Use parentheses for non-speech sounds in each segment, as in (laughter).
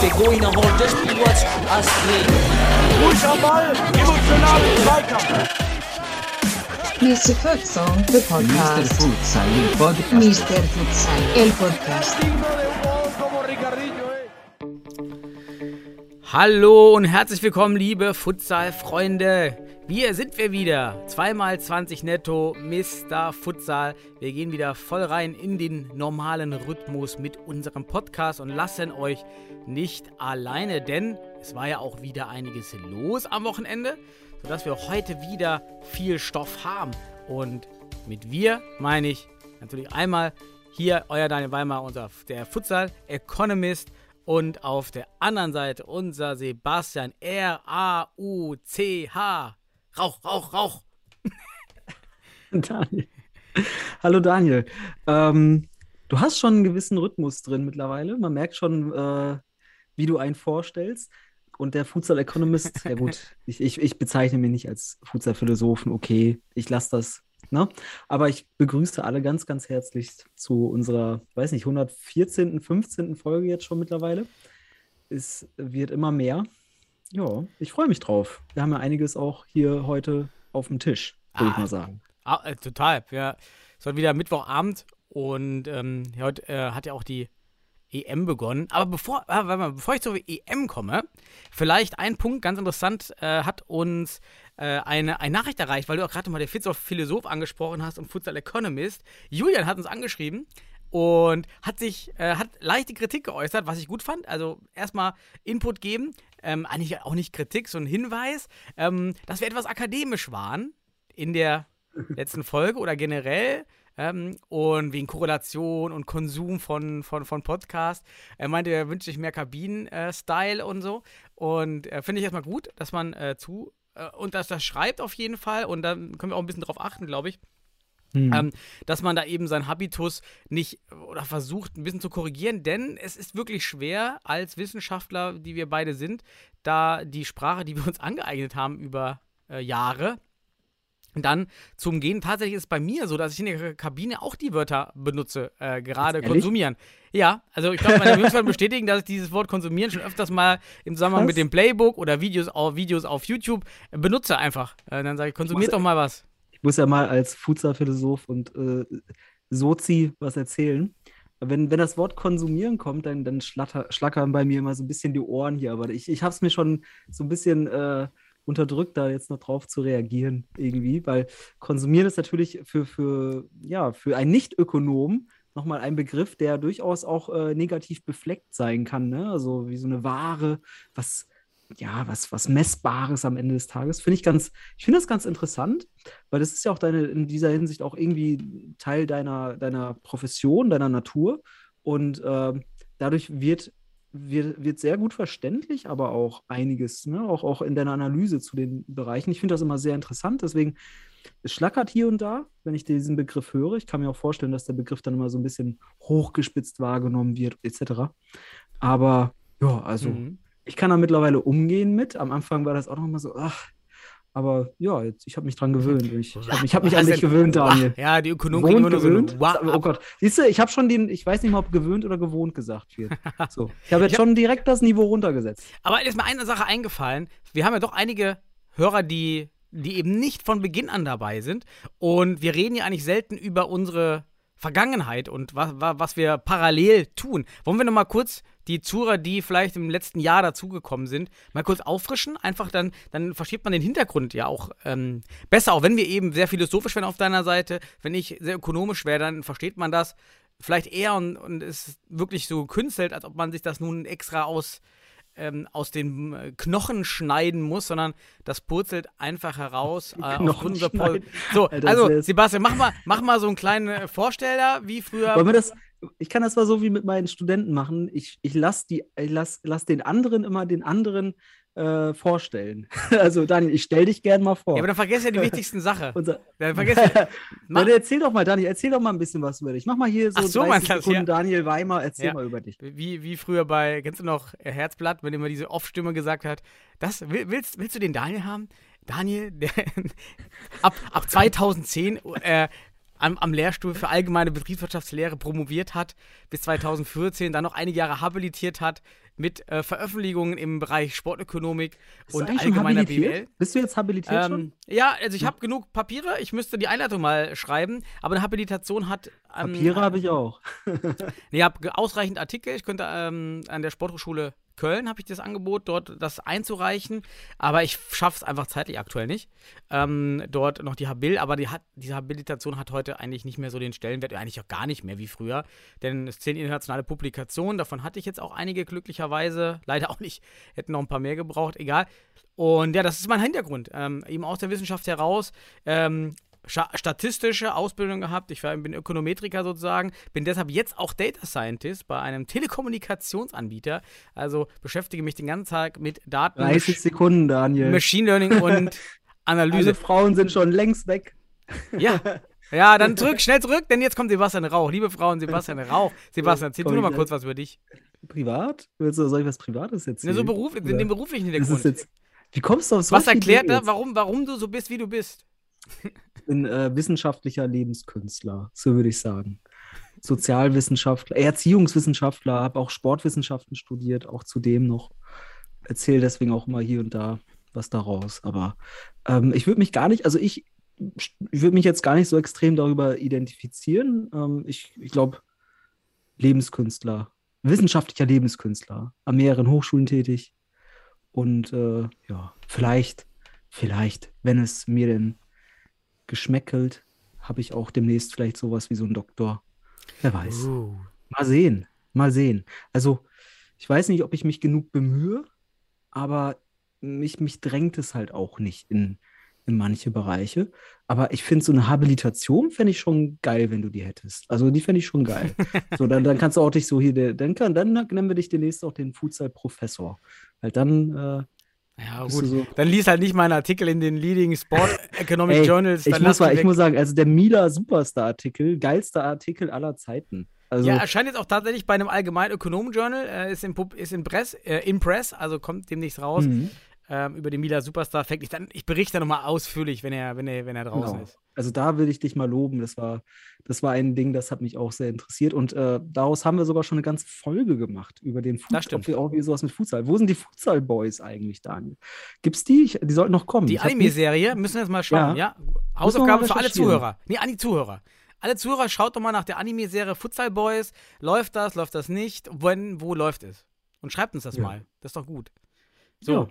Der going a hold das Spiel was Astrid. Ruhig am Ball, emotional Zweikampf. Mr. Futsal, the Mr. podcast. Futsal, il podcast. Mr. Futsal, el podcast. Hallo und herzlich willkommen, liebe Futsal-Freunde. Wir sind wir wieder. Zweimal 20 netto, Mr. Futsal. Wir gehen wieder voll rein in den normalen Rhythmus mit unserem Podcast und lassen euch nicht alleine, denn es war ja auch wieder einiges los am Wochenende, sodass wir heute wieder viel Stoff haben. Und mit wir meine ich natürlich einmal hier euer Daniel Weimar, unser der Futsal Economist und auf der anderen Seite unser Sebastian R-A-U-C-H. Rauch, Rauch, Rauch. (laughs) Daniel. Hallo Daniel. Ähm, du hast schon einen gewissen Rhythmus drin mittlerweile. Man merkt schon, äh, wie du einen vorstellst. Und der Futsal Economist, ja gut, (laughs) ich, ich, ich bezeichne mich nicht als Futsal Philosophen, okay, ich lasse das. Ne? Aber ich begrüße alle ganz, ganz herzlich zu unserer, weiß nicht, 114., 15. Folge jetzt schon mittlerweile. Es wird immer mehr. Ja, ich freue mich drauf. Wir haben ja einiges auch hier heute auf dem Tisch, würde ich Ah. mal sagen. Ah, äh, total. Ja, es war wieder Mittwochabend und ähm, heute äh, hat ja auch die EM begonnen. Aber bevor, warte mal, bevor ich zur EM komme, vielleicht ein Punkt, ganz interessant, äh, hat uns äh, eine, eine Nachricht erreicht, weil du auch gerade mal der Futsal Philosoph angesprochen hast und Futsal Economist. Julian hat uns angeschrieben und hat sich, äh, hat leichte Kritik geäußert, was ich gut fand. Also erstmal Input geben, ähm, eigentlich auch nicht Kritik, so ein Hinweis, ähm, dass wir etwas akademisch waren in der letzten Folge oder generell. Ähm, und wegen Korrelation und Konsum von, von, von Podcast. Er meinte, er wünscht sich mehr Kabinen-Style und so. Und äh, finde ich erstmal gut, dass man äh, zu äh, und dass das schreibt auf jeden Fall. Und dann können wir auch ein bisschen drauf achten, glaube ich. Hm. Ähm, dass man da eben seinen Habitus nicht oder versucht ein bisschen zu korrigieren, denn es ist wirklich schwer als Wissenschaftler, die wir beide sind, da die Sprache, die wir uns angeeignet haben über äh, Jahre, dann zum Gehen. Tatsächlich ist es bei mir so, dass ich in der Kabine auch die Wörter benutze, äh, gerade konsumieren. Ja, also ich glaube, meine Jungs werden bestätigen, dass ich dieses Wort konsumieren schon öfters mal im Zusammenhang Krass. mit dem Playbook oder Videos auf, Videos auf YouTube äh, benutze einfach. Äh, dann sage ich, konsumiert doch mal was. Ich muss ja mal als Futsal-Philosoph und äh, Sozi was erzählen. Wenn, wenn das Wort konsumieren kommt, dann, dann schlatter, schlackern bei mir immer so ein bisschen die Ohren hier. Aber ich, ich habe es mir schon so ein bisschen äh, unterdrückt, da jetzt noch drauf zu reagieren irgendwie. Weil konsumieren ist natürlich für, für, ja, für einen Nicht-Ökonom nochmal ein Begriff, der durchaus auch äh, negativ befleckt sein kann. Ne? Also wie so eine Ware, was, ja, was, was Messbares am Ende des Tages. Finde ich ganz, ich finde das ganz interessant, weil das ist ja auch deine, in dieser Hinsicht auch irgendwie Teil deiner, deiner Profession, deiner Natur. Und ähm, dadurch wird, wird, wird sehr gut verständlich, aber auch einiges, ne? auch, auch in deiner Analyse zu den Bereichen. Ich finde das immer sehr interessant, deswegen es schlackert hier und da, wenn ich diesen Begriff höre. Ich kann mir auch vorstellen, dass der Begriff dann immer so ein bisschen hochgespitzt wahrgenommen wird, etc. Aber ja, also Mhm. Ich kann da mittlerweile umgehen mit. Am Anfang war das auch noch mal so, ach, aber ja, jetzt, ich habe mich dran gewöhnt. Ich, habe ich hab mich an dich gewöhnt, Daniel. Ja, die Ökonomen Gewohnt, so gewöhnt? eine Wa- oh Gott. Siehst du, ich habe schon den, ich weiß nicht mal, ob gewöhnt oder gewohnt gesagt wird. (laughs) So. Ich habe jetzt schon direkt das Niveau runtergesetzt. Aber ist mir eine Sache eingefallen. Wir haben ja doch einige Hörer, die, die eben nicht von Beginn an dabei sind. Und wir reden ja eigentlich selten über unsere Vergangenheit und was, was wir parallel tun. Wollen wir noch mal kurz die Zuhörer, die vielleicht im letzten Jahr dazugekommen sind, mal kurz auffrischen? Einfach dann, dann versteht man den Hintergrund ja auch ähm, besser. Auch wenn wir eben sehr philosophisch werden auf deiner Seite, wenn ich sehr ökonomisch wäre, dann versteht man das vielleicht eher und, und ist wirklich so gekünstelt, als ob man sich das nun extra aus, ähm, aus den äh, Knochen schneiden muss, sondern das purzelt einfach heraus. (laughs) Äh, aufgrund so, Alter, also Sebastian, mach mal, mach mal so einen kleinen äh, Vorsteller, wie früher. Wollen wir das, ich kann das mal so wie mit meinen Studenten machen. Ich, ich lasse lass, lass den anderen immer den anderen äh, vorstellen. (laughs) Also Daniel, ich stell dich gern mal vor. ja, aber dann vergesst ja die (laughs) wichtigsten Sache. Unser, Dann vergesst ja, (laughs) Dann erzähl doch mal, Daniel, erzähl doch mal ein bisschen was über dich. Mach mal hier so, Ach so, 30 meinst du das, Sekunden ja. Daniel Weimer, erzähl Ja. mal über dich. wie, wie früher bei, kennst du noch äh, Herzblatt, wenn immer diese Off-Stimme gesagt hat, das, will, willst, willst du den Daniel haben? Daniel, der, ab, ab 2010 äh, am, am Lehrstuhl für allgemeine Betriebswirtschaftslehre promoviert hat, bis 2014, dann noch einige Jahre habilitiert hat mit äh, Veröffentlichungen im Bereich Sportökonomik und schon allgemeiner? BWL. Bist du jetzt habilitiert schon? Ähm, ja, also ich habe genug Papiere. Ich müsste die Einleitung mal schreiben, aber eine Habilitation hat. Ähm, Papiere habe ich auch. (laughs) Nee, ich habe ausreichend Artikel. Ich könnte ähm, an der Sporthochschule Köln habe ich das Angebot, dort das einzureichen, aber ich schaffe es einfach zeitlich aktuell nicht. Ähm, dort noch die Habil, aber die hat, diese Habilitation hat heute eigentlich nicht mehr so den Stellenwert, eigentlich auch gar nicht mehr wie früher, denn es zählen internationale Publikationen, davon hatte ich jetzt auch einige glücklicherweise, leider auch nicht, hätten noch ein paar mehr gebraucht, egal. Und ja, das ist mein Hintergrund, ähm, eben aus der Wissenschaft heraus. Ähm, statistische Ausbildung gehabt. Ich war, bin Ökonometriker sozusagen, bin deshalb jetzt auch Data Scientist bei einem Telekommunikationsanbieter. Also beschäftige mich den ganzen Tag mit Daten, 30 Masch- Sekunden, Daniel. Machine Learning (laughs) und Alle Analyse. Frauen sind schon längst weg. Ja. Ja, dann (laughs) zurück, schnell zurück, denn jetzt kommt Sebastian Rauch. Liebe Frauen, Sebastian (laughs) Rauch. Sebastian, erzähl du noch mal kurz was über dich. Privat? Willst du, soll ich was Privates erzählen? so Beruf, in dem beruflichen Hintergrund. wie kommst du auf Was solche erklärt da, warum, warum du so bist, wie du bist? Bin äh, wissenschaftlicher Lebenskünstler, so würde ich sagen. Sozialwissenschaftler, Erziehungswissenschaftler, habe auch Sportwissenschaften studiert, auch zudem noch. Erzähle deswegen auch mal hier und da was daraus. Aber ähm, ich würde mich gar nicht, also ich, ich würde mich jetzt gar nicht so extrem darüber identifizieren. Ähm, ich ich glaube, Lebenskünstler, wissenschaftlicher Lebenskünstler, an mehreren Hochschulen tätig. Und äh, ja, vielleicht, vielleicht, wenn es mir denn geschmeckelt, habe ich auch demnächst vielleicht sowas wie so ein Doktor. Wer weiß. Uh. Mal sehen, mal sehen. Also, ich weiß nicht, ob ich mich genug bemühe, aber mich, mich drängt es halt auch nicht in, in manche Bereiche. Aber ich finde, so eine Habilitation fände ich schon geil, wenn du die hättest. Also, die fände ich schon geil. (laughs) so, dann, dann kannst du auch dich so hier, dann, kann, dann nennen wir dich demnächst auch den Futsal-Professor. Weil dann äh, Ja, gut. so. Dann lies halt nicht meinen Artikel in den Leading Sport (laughs) Economic Ey, Journals. Ich muss, mal, ich muss sagen, also der Mila Superstar-Artikel, geilster Artikel aller Zeiten. Also, ja, erscheint jetzt auch tatsächlich bei einem allgemeinen Ökonomen-Journal, äh, ist, in, ist in, Press, äh, in Press, also kommt demnächst raus, mhm. ähm, über den Mila Superstar Fact. Ich, dann, ich berichte nochmal ausführlich, wenn er, wenn, er, wenn er draußen Genau. ist. Also da will ich dich mal loben. Das war, das war ein Ding, das hat mich auch sehr interessiert. Und äh, daraus haben wir sogar schon eine ganze Folge gemacht über den Futsal. Das stimmt. Ob wir auch wie sowas mit Futsal. Wo sind die Futsal Boys eigentlich, Daniel? Gibt's die? Ich, die sollten noch kommen. Die Anime-Serie, müssen wir jetzt mal schauen, ja? Ja. Hausaufgabe für alle. Zuhörer. Nee, an die Zuhörer. Alle Zuhörer, schaut doch mal nach der Anime-Serie Futsal Boys. Läuft das, läuft das nicht? Wenn, wo läuft es? Und schreibt uns das Ja. mal. Das ist doch gut. So. Ja.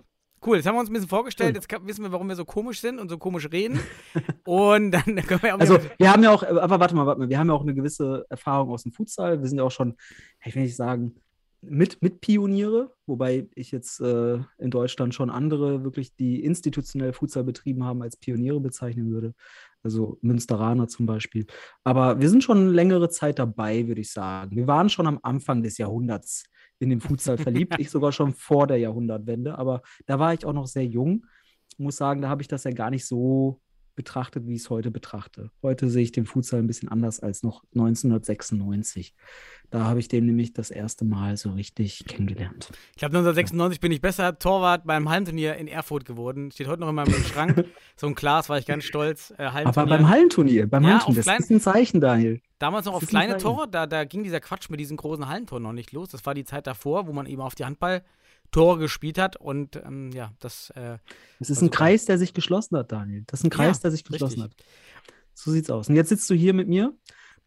Cool, jetzt haben wir uns ein bisschen vorgestellt, jetzt wissen wir, warum wir so komisch sind und so komisch reden. (laughs) und dann (laughs) können wir auch Also, wir haben ja auch, aber warte mal, warte mal, wir haben ja auch eine gewisse Erfahrung aus dem Futsal. Wir sind ja auch schon, ich will nicht sagen, mit, mit Pioniere, wobei ich jetzt äh, in Deutschland schon andere wirklich, die institutionell Futsal betrieben haben, als Pioniere bezeichnen würde. Also Münsteraner zum Beispiel. Aber wir sind schon längere Zeit dabei, würde ich sagen. Wir waren schon am Anfang des Jahrhunderts in den Futsal (laughs) verliebt. Ich sogar schon vor der Jahrhundertwende, aber da war ich auch noch sehr jung. Ich muss sagen, da habe ich das ja gar nicht so betrachtet, wie ich es heute betrachte. Heute sehe ich den Futsal ein bisschen anders als noch 1996. Da habe ich den nämlich das erste Mal so richtig kennengelernt. Ich glaube, 1996 bin ich besser Torwart beim Hallenturnier in Erfurt geworden. Steht heute noch in meinem (laughs) Schrank. So ein Glas, war ich ganz stolz. Äh, Aber beim Hallenturnier, beim Ja, Hallenturnier, das klein- ist ein Zeichen, Daniel. Damals noch auf kleine. Tore, da, da ging dieser Quatsch mit diesen großen Hallentoren noch nicht los. Das war die Zeit davor, wo man eben auf die Handball-Tore gespielt hat. Und ähm, ja, das. Äh, Es ist ein super. Kreis, der sich geschlossen hat, Daniel. Das ist ein Kreis, Ja, der sich geschlossen richtig. hat. So sieht's aus. Und jetzt sitzt du hier mit mir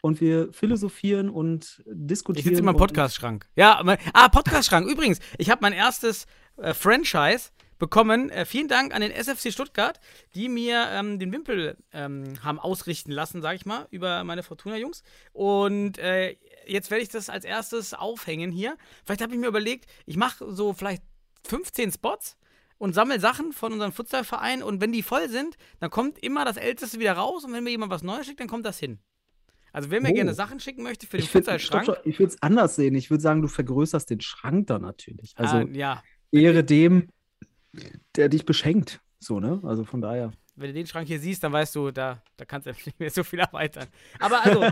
und wir philosophieren und ich diskutieren. sitze in meinem Podcast-Schrank. Ja, mein, ah, Podcast-Schrank. Übrigens, ich habe mein erstes äh, Franchise bekommen. Äh, vielen Dank an den SFC Stuttgart, die mir ähm, den Wimpel ähm, haben ausrichten lassen, sage ich mal, über meine Fortuna-Jungs. Und äh, jetzt werde ich das als erstes aufhängen hier. Vielleicht habe ich mir überlegt, ich mache so vielleicht 15 Spots und sammle Sachen von unserem Futsalverein und wenn die voll sind, dann kommt immer das Älteste wieder raus und wenn mir jemand was Neues schickt, dann kommt das hin. Also wer mir Oh. gerne Sachen schicken möchte für den Ich, Futsalschrank, ich würde es anders sehen. Ich würde sagen, du vergrößerst den Schrank dann natürlich. Also ah, ja, Ehre dem, der dich beschenkt. So, ne? Also von daher. Wenn du den Schrank hier siehst, dann weißt du, da, da kannst du (laughs) nicht mehr so viel erweitern. Aber also. (laughs)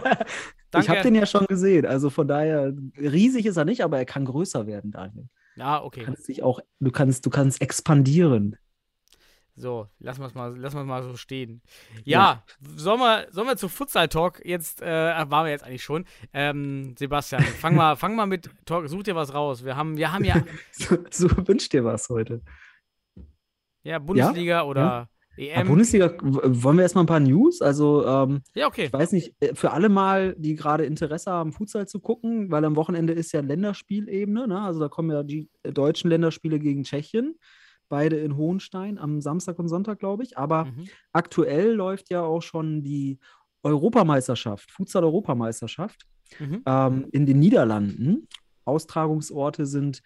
Ich habe den ja schon gesehen. Also von daher, riesig ist er nicht, aber er kann größer werden, Daniel. ja, Du okay. kannst dich auch, du kannst, du kannst expandieren. So, lassen wir es mal, lassen mal so stehen. Ja, Sollen, wir, sollen wir zu Futsal Talk jetzt, äh, waren wir jetzt eigentlich schon. Ähm, Sebastian, (laughs) fang mal, fang mal mit Talk, such dir was raus. Wir haben, wir haben ja, So, so wünscht dir was heute. ja Bundesliga oder Ja, EM. Bundesliga, wollen wir erstmal ein paar News? Also, ähm, ja, okay. ich weiß nicht, äh, für alle mal, die gerade Interesse haben, Futsal zu gucken, weil am Wochenende ist ja Länderspielebene, ne? Also da kommen ja die äh, deutschen Länderspiele gegen Tschechien, beide in Hohenstein am Samstag und Sonntag, glaube ich. Aber Mhm. aktuell läuft ja auch schon die Europameisterschaft, Futsal-Europameisterschaft Mhm. ähm, in den Niederlanden. Austragungsorte sind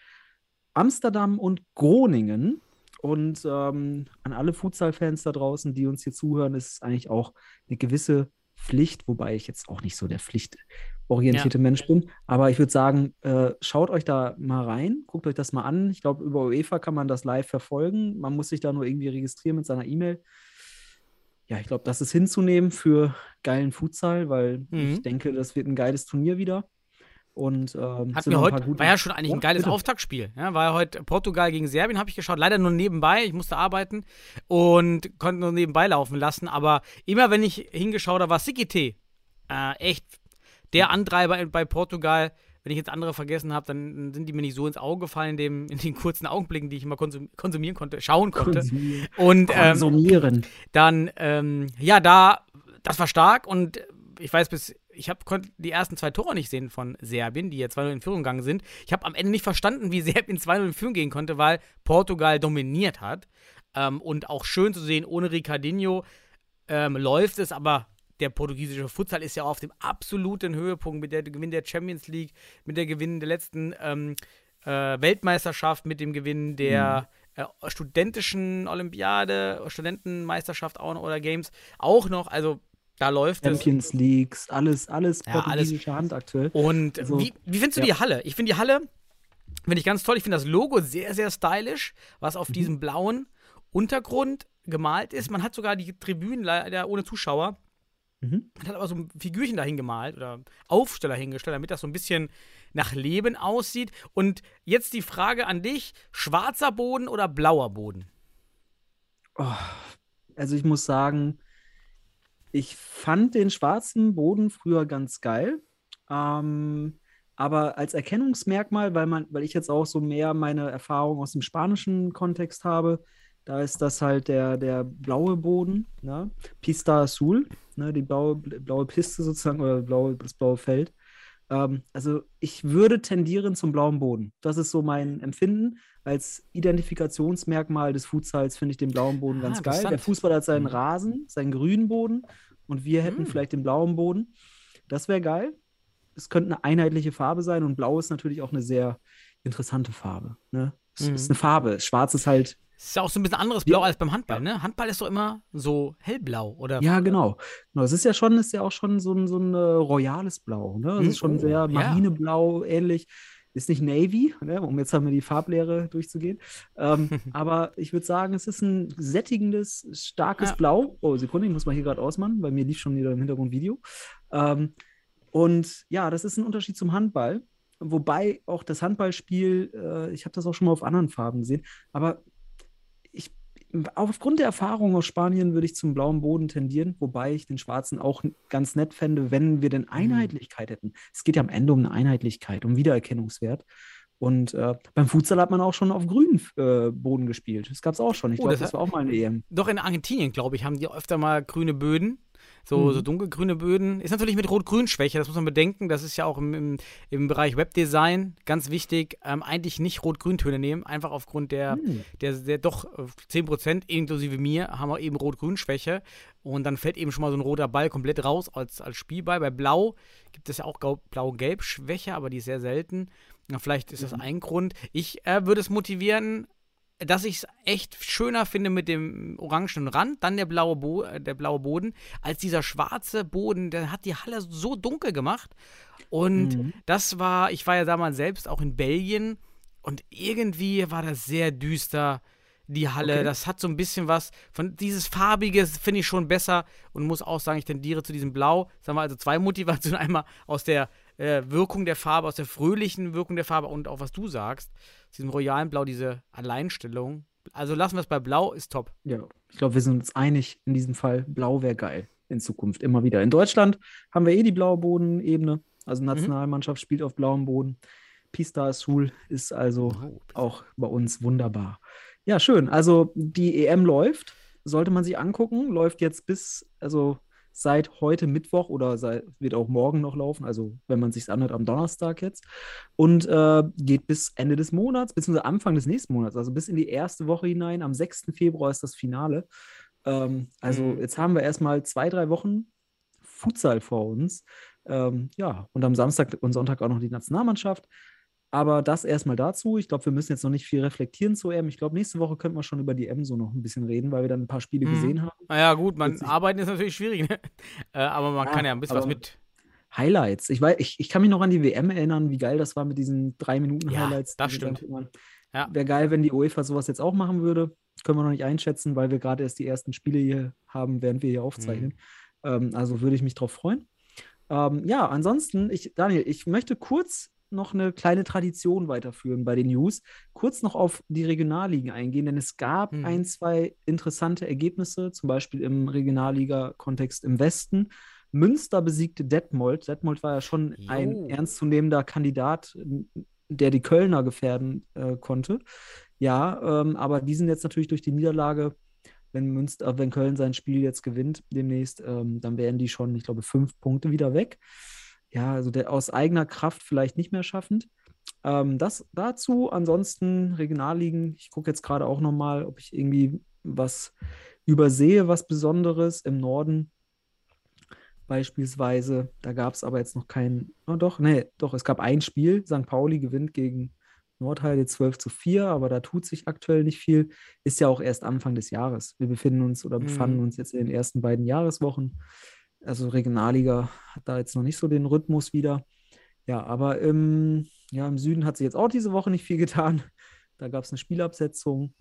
Amsterdam und Groningen. Und ähm, an alle Futsal-Fans da draußen, die uns hier zuhören, ist es eigentlich auch eine gewisse Pflicht, wobei ich jetzt auch nicht so der pflichtorientierte Mensch bin. Aber ich würde sagen, äh, schaut euch da mal rein, guckt euch das mal an. Ich glaube, über UEFA kann man das live verfolgen. Man muss sich da nur irgendwie registrieren mit seiner E-Mail. Ja, ich glaube, das ist hinzunehmen für geilen Futsal, weil Mhm. ich denke, das wird ein geiles Turnier wieder. Und ähm, noch ein heute, war ja schon eigentlich Ja, ein geiles bitte. Auftaktspiel. Ja, war ja heute Portugal gegen Serbien, habe ich geschaut. Leider nur nebenbei, ich musste arbeiten und konnte nur nebenbei laufen lassen. Aber immer wenn ich hingeschaut habe, war Sikite äh, echt der Antreiber bei Portugal. Wenn ich jetzt andere vergessen habe, dann sind die mir nicht so ins Auge gefallen in, dem, in den kurzen Augenblicken, die ich immer konsum konsumieren konnte, schauen konnte. Konsumieren. Und ähm, Konsumieren. dann, ähm, ja, da, das war stark und ich weiß bis, ich hab, konnte die ersten zwei Tore nicht sehen von Serbien, die ja 2-0 in Führung gegangen sind. Ich habe am Ende nicht verstanden, wie (laughs) Serbien 2-0 in Führung gehen konnte, weil Portugal dominiert hat. Ähm, und auch schön zu sehen, ohne Ricardinho ähm, läuft es, aber der portugiesische Futsal ist ja auf dem absoluten Höhepunkt mit der Gewinn der Champions League, mit der Gewinn der letzten ähm, äh, Weltmeisterschaft, mit dem Gewinn der äh, studentischen Olympiade, Studentenmeisterschaft auch noch oder Games auch noch. Also da läuft es. Champions Leagues, alles, alles Ja, alles. portugiesische Hand aktuell. Und Also, wie, wie findest du ja. die Halle? Ich finde die Halle, finde ich ganz toll. Ich finde das Logo sehr, sehr stylisch, was Mhm. auf diesem blauen Untergrund gemalt ist. Man hat sogar die Tribünen leider ohne Zuschauer. Mhm. Man hat aber so ein Figürchen dahin gemalt oder Aufsteller hingestellt, damit das so ein bisschen nach Leben aussieht. Und jetzt die Frage an dich: schwarzer Boden oder blauer Boden? Oh, also ich muss sagen, ich fand den schwarzen Boden früher ganz geil. Ähm, aber als Erkennungsmerkmal, weil man, weil ich jetzt auch so mehr meine Erfahrung aus dem spanischen Kontext habe, da ist das halt der, der blaue Boden, ne? Pista Azul, ne? Die blaue, blaue Piste sozusagen oder blaue, das blaue Feld. Ähm, also ich würde tendieren zum blauen Boden. Das ist so mein Empfinden. Als Identifikationsmerkmal des Futsals finde ich den blauen Boden Ah, ganz geil. Der. Fußball hat seinen Mhm. Rasen, seinen grünen Boden und wir hätten Mhm. vielleicht den blauen Boden. Das wäre geil. Es könnte eine einheitliche Farbe sein und blau ist natürlich auch eine sehr interessante Farbe. Ne? Es Mhm. ist eine Farbe. Schwarz ist halt, Ist ja auch so ein bisschen anderes Ja. Blau als beim Handball, ne? Handball ist doch immer so hellblau, oder? ja, genau. genau. Es ist ja schon, ist ja auch schon so ein, so ein äh, royales Blau. Ne? Es ist schon Oh, sehr ja. Marineblau ähnlich. Ist nicht Navy, ne? um jetzt haben wir die Farblehre durchzugehen. Ähm, (laughs) aber ich würde sagen, es ist ein sättigendes, starkes Ja. Blau. Oh, Sekunde, ich muss mal hier gerade ausmachen, bei mir lief schon wieder im Hintergrund Video. Ähm, und ja, das ist ein Unterschied zum Handball. Wobei auch das Handballspiel, äh, ich habe das auch schon mal auf anderen Farben gesehen, aber aufgrund der Erfahrung aus Spanien würde ich zum blauen Boden tendieren, wobei ich den schwarzen auch ganz nett fände, wenn wir denn Einheitlichkeit hätten. Es geht ja am Ende um eine Einheitlichkeit, um Wiedererkennungswert. Und äh, beim Futsal hat man auch schon auf grünen äh, Boden gespielt. Das gab es auch schon. Ich Oh, glaube, das das, war auch mal eine EM. Doch in Argentinien, glaube ich, haben die öfter mal grüne Böden. So, Mhm. so dunkelgrüne Böden. Ist natürlich mit Rot-Grün-Schwäche, das muss man bedenken. Das ist ja auch im, im, im Bereich Webdesign ganz wichtig. Ähm, eigentlich nicht Rot-Grün-Töne nehmen, einfach aufgrund der, Hm. der, der doch äh, 10%, inklusive mir, haben wir eben Rot-Grün-Schwäche. Und dann fällt eben schon mal so ein roter Ball komplett raus als, als Spielball. Bei Blau gibt es ja auch Blau-Gelb-Schwäche, aber die ist sehr selten. Na, vielleicht ist das ein Grund. Ich äh, würde es motivieren, dass ich es echt schöner finde mit dem orangenen Rand, dann der blaue, Bo äh, der blaue Boden, als dieser schwarze Boden, der hat die Halle so dunkel gemacht. Und Mhm. das war, ich war ja damals selbst auch in Belgien und irgendwie war das sehr düster, die Halle. Okay. Das hat so ein bisschen was von dieses Farbige, finde ich schon besser und muss auch sagen, ich tendiere zu diesem Blau. Das haben wir also zwei Motivationen. (laughs) Einmal aus der äh, Wirkung der Farbe, aus der fröhlichen Wirkung der Farbe und auch was du sagst, aus diesem royalen Blau, diese Alleinstellung. Also lassen wir es bei Blau, ist top. Ja, ich glaube, wir sind uns einig in diesem Fall. Blau wäre geil in Zukunft immer wieder. In Deutschland haben wir eh die blaue Bodenebene. Also Nationalmannschaft spielt auf blauem Boden. Pista Azul ist also Oh, auch bei uns wunderbar. Ja, schön. Also die EM läuft, sollte man sich angucken, läuft jetzt bis, also seit heute Mittwoch oder seit, wird auch morgen noch laufen, also wenn man sich anhört, am Donnerstag jetzt. Und äh, geht bis Ende des Monats, beziehungsweise Anfang des nächsten Monats, also bis in die erste Woche hinein. Am 6. Februar ist das Finale. Ähm, also Mhm. jetzt haben wir erstmal zwei, drei Wochen Futsal vor uns. Ähm, ja, und am Samstag und Sonntag auch noch die Nationalmannschaft. Aber das erstmal dazu. Ich glaube, wir müssen jetzt noch nicht viel reflektieren zu EM. Ich glaube, nächste Woche könnten wir schon über die EM so noch ein bisschen reden, weil wir dann ein paar Spiele Mhm. gesehen haben. Naja, gut, man arbeiten ist natürlich schwierig, ne? (laughs) äh, aber man Ja, kann ja ein bisschen was mit. Highlights. Ich, weiß, ich, ich kann mich noch an die WM erinnern, wie geil das war mit diesen drei Minuten Ja, Highlights. das wir dann stimmt. Ja. Wäre geil, wenn die UEFA sowas jetzt auch machen würde. Können wir noch nicht einschätzen, weil wir gerade erst die ersten Spiele hier haben, während wir hier aufzeichnen. Mhm. Ähm, also würde ich mich drauf freuen. Ähm, ja, ansonsten, ich, Daniel, ich möchte kurz noch eine kleine Tradition weiterführen bei den News. Kurz noch auf die Regionalligen eingehen, denn es gab Mhm. ein, zwei interessante Ergebnisse, zum Beispiel im Regionalliga-Kontext im Westen. Münster besiegte Detmold. Detmold war ja schon ein Jo. ernstzunehmender Kandidat, der die Kölner gefährden äh, konnte. Ja, ähm, aber die sind jetzt natürlich durch die Niederlage, wenn Münster, äh, wenn Köln sein Spiel jetzt gewinnt demnächst, ähm, dann wären die schon, ich glaube, fünf Punkte wieder weg. Ja, also der aus eigener Kraft vielleicht nicht mehr schaffend. Ähm, das dazu. Ansonsten Regionalligen. Ich gucke jetzt gerade auch nochmal, ob ich irgendwie was übersehe, was Besonderes im Norden. Beispielsweise, da gab es aber jetzt noch kein, oh doch, nee, doch, es gab ein Spiel. St. Pauli gewinnt gegen Nordheide 12 zu 4, aber da tut sich aktuell nicht viel. Ist ja auch erst Anfang des Jahres. Wir befinden uns oder Mhm. befanden uns jetzt in den ersten beiden Jahreswochen. Also Regionalliga hat da jetzt noch nicht so den Rhythmus wieder. Ja, aber im, ja, im Süden hat sich jetzt auch diese Woche nicht viel getan. (laughs) Da gab es eine Spielabsetzung.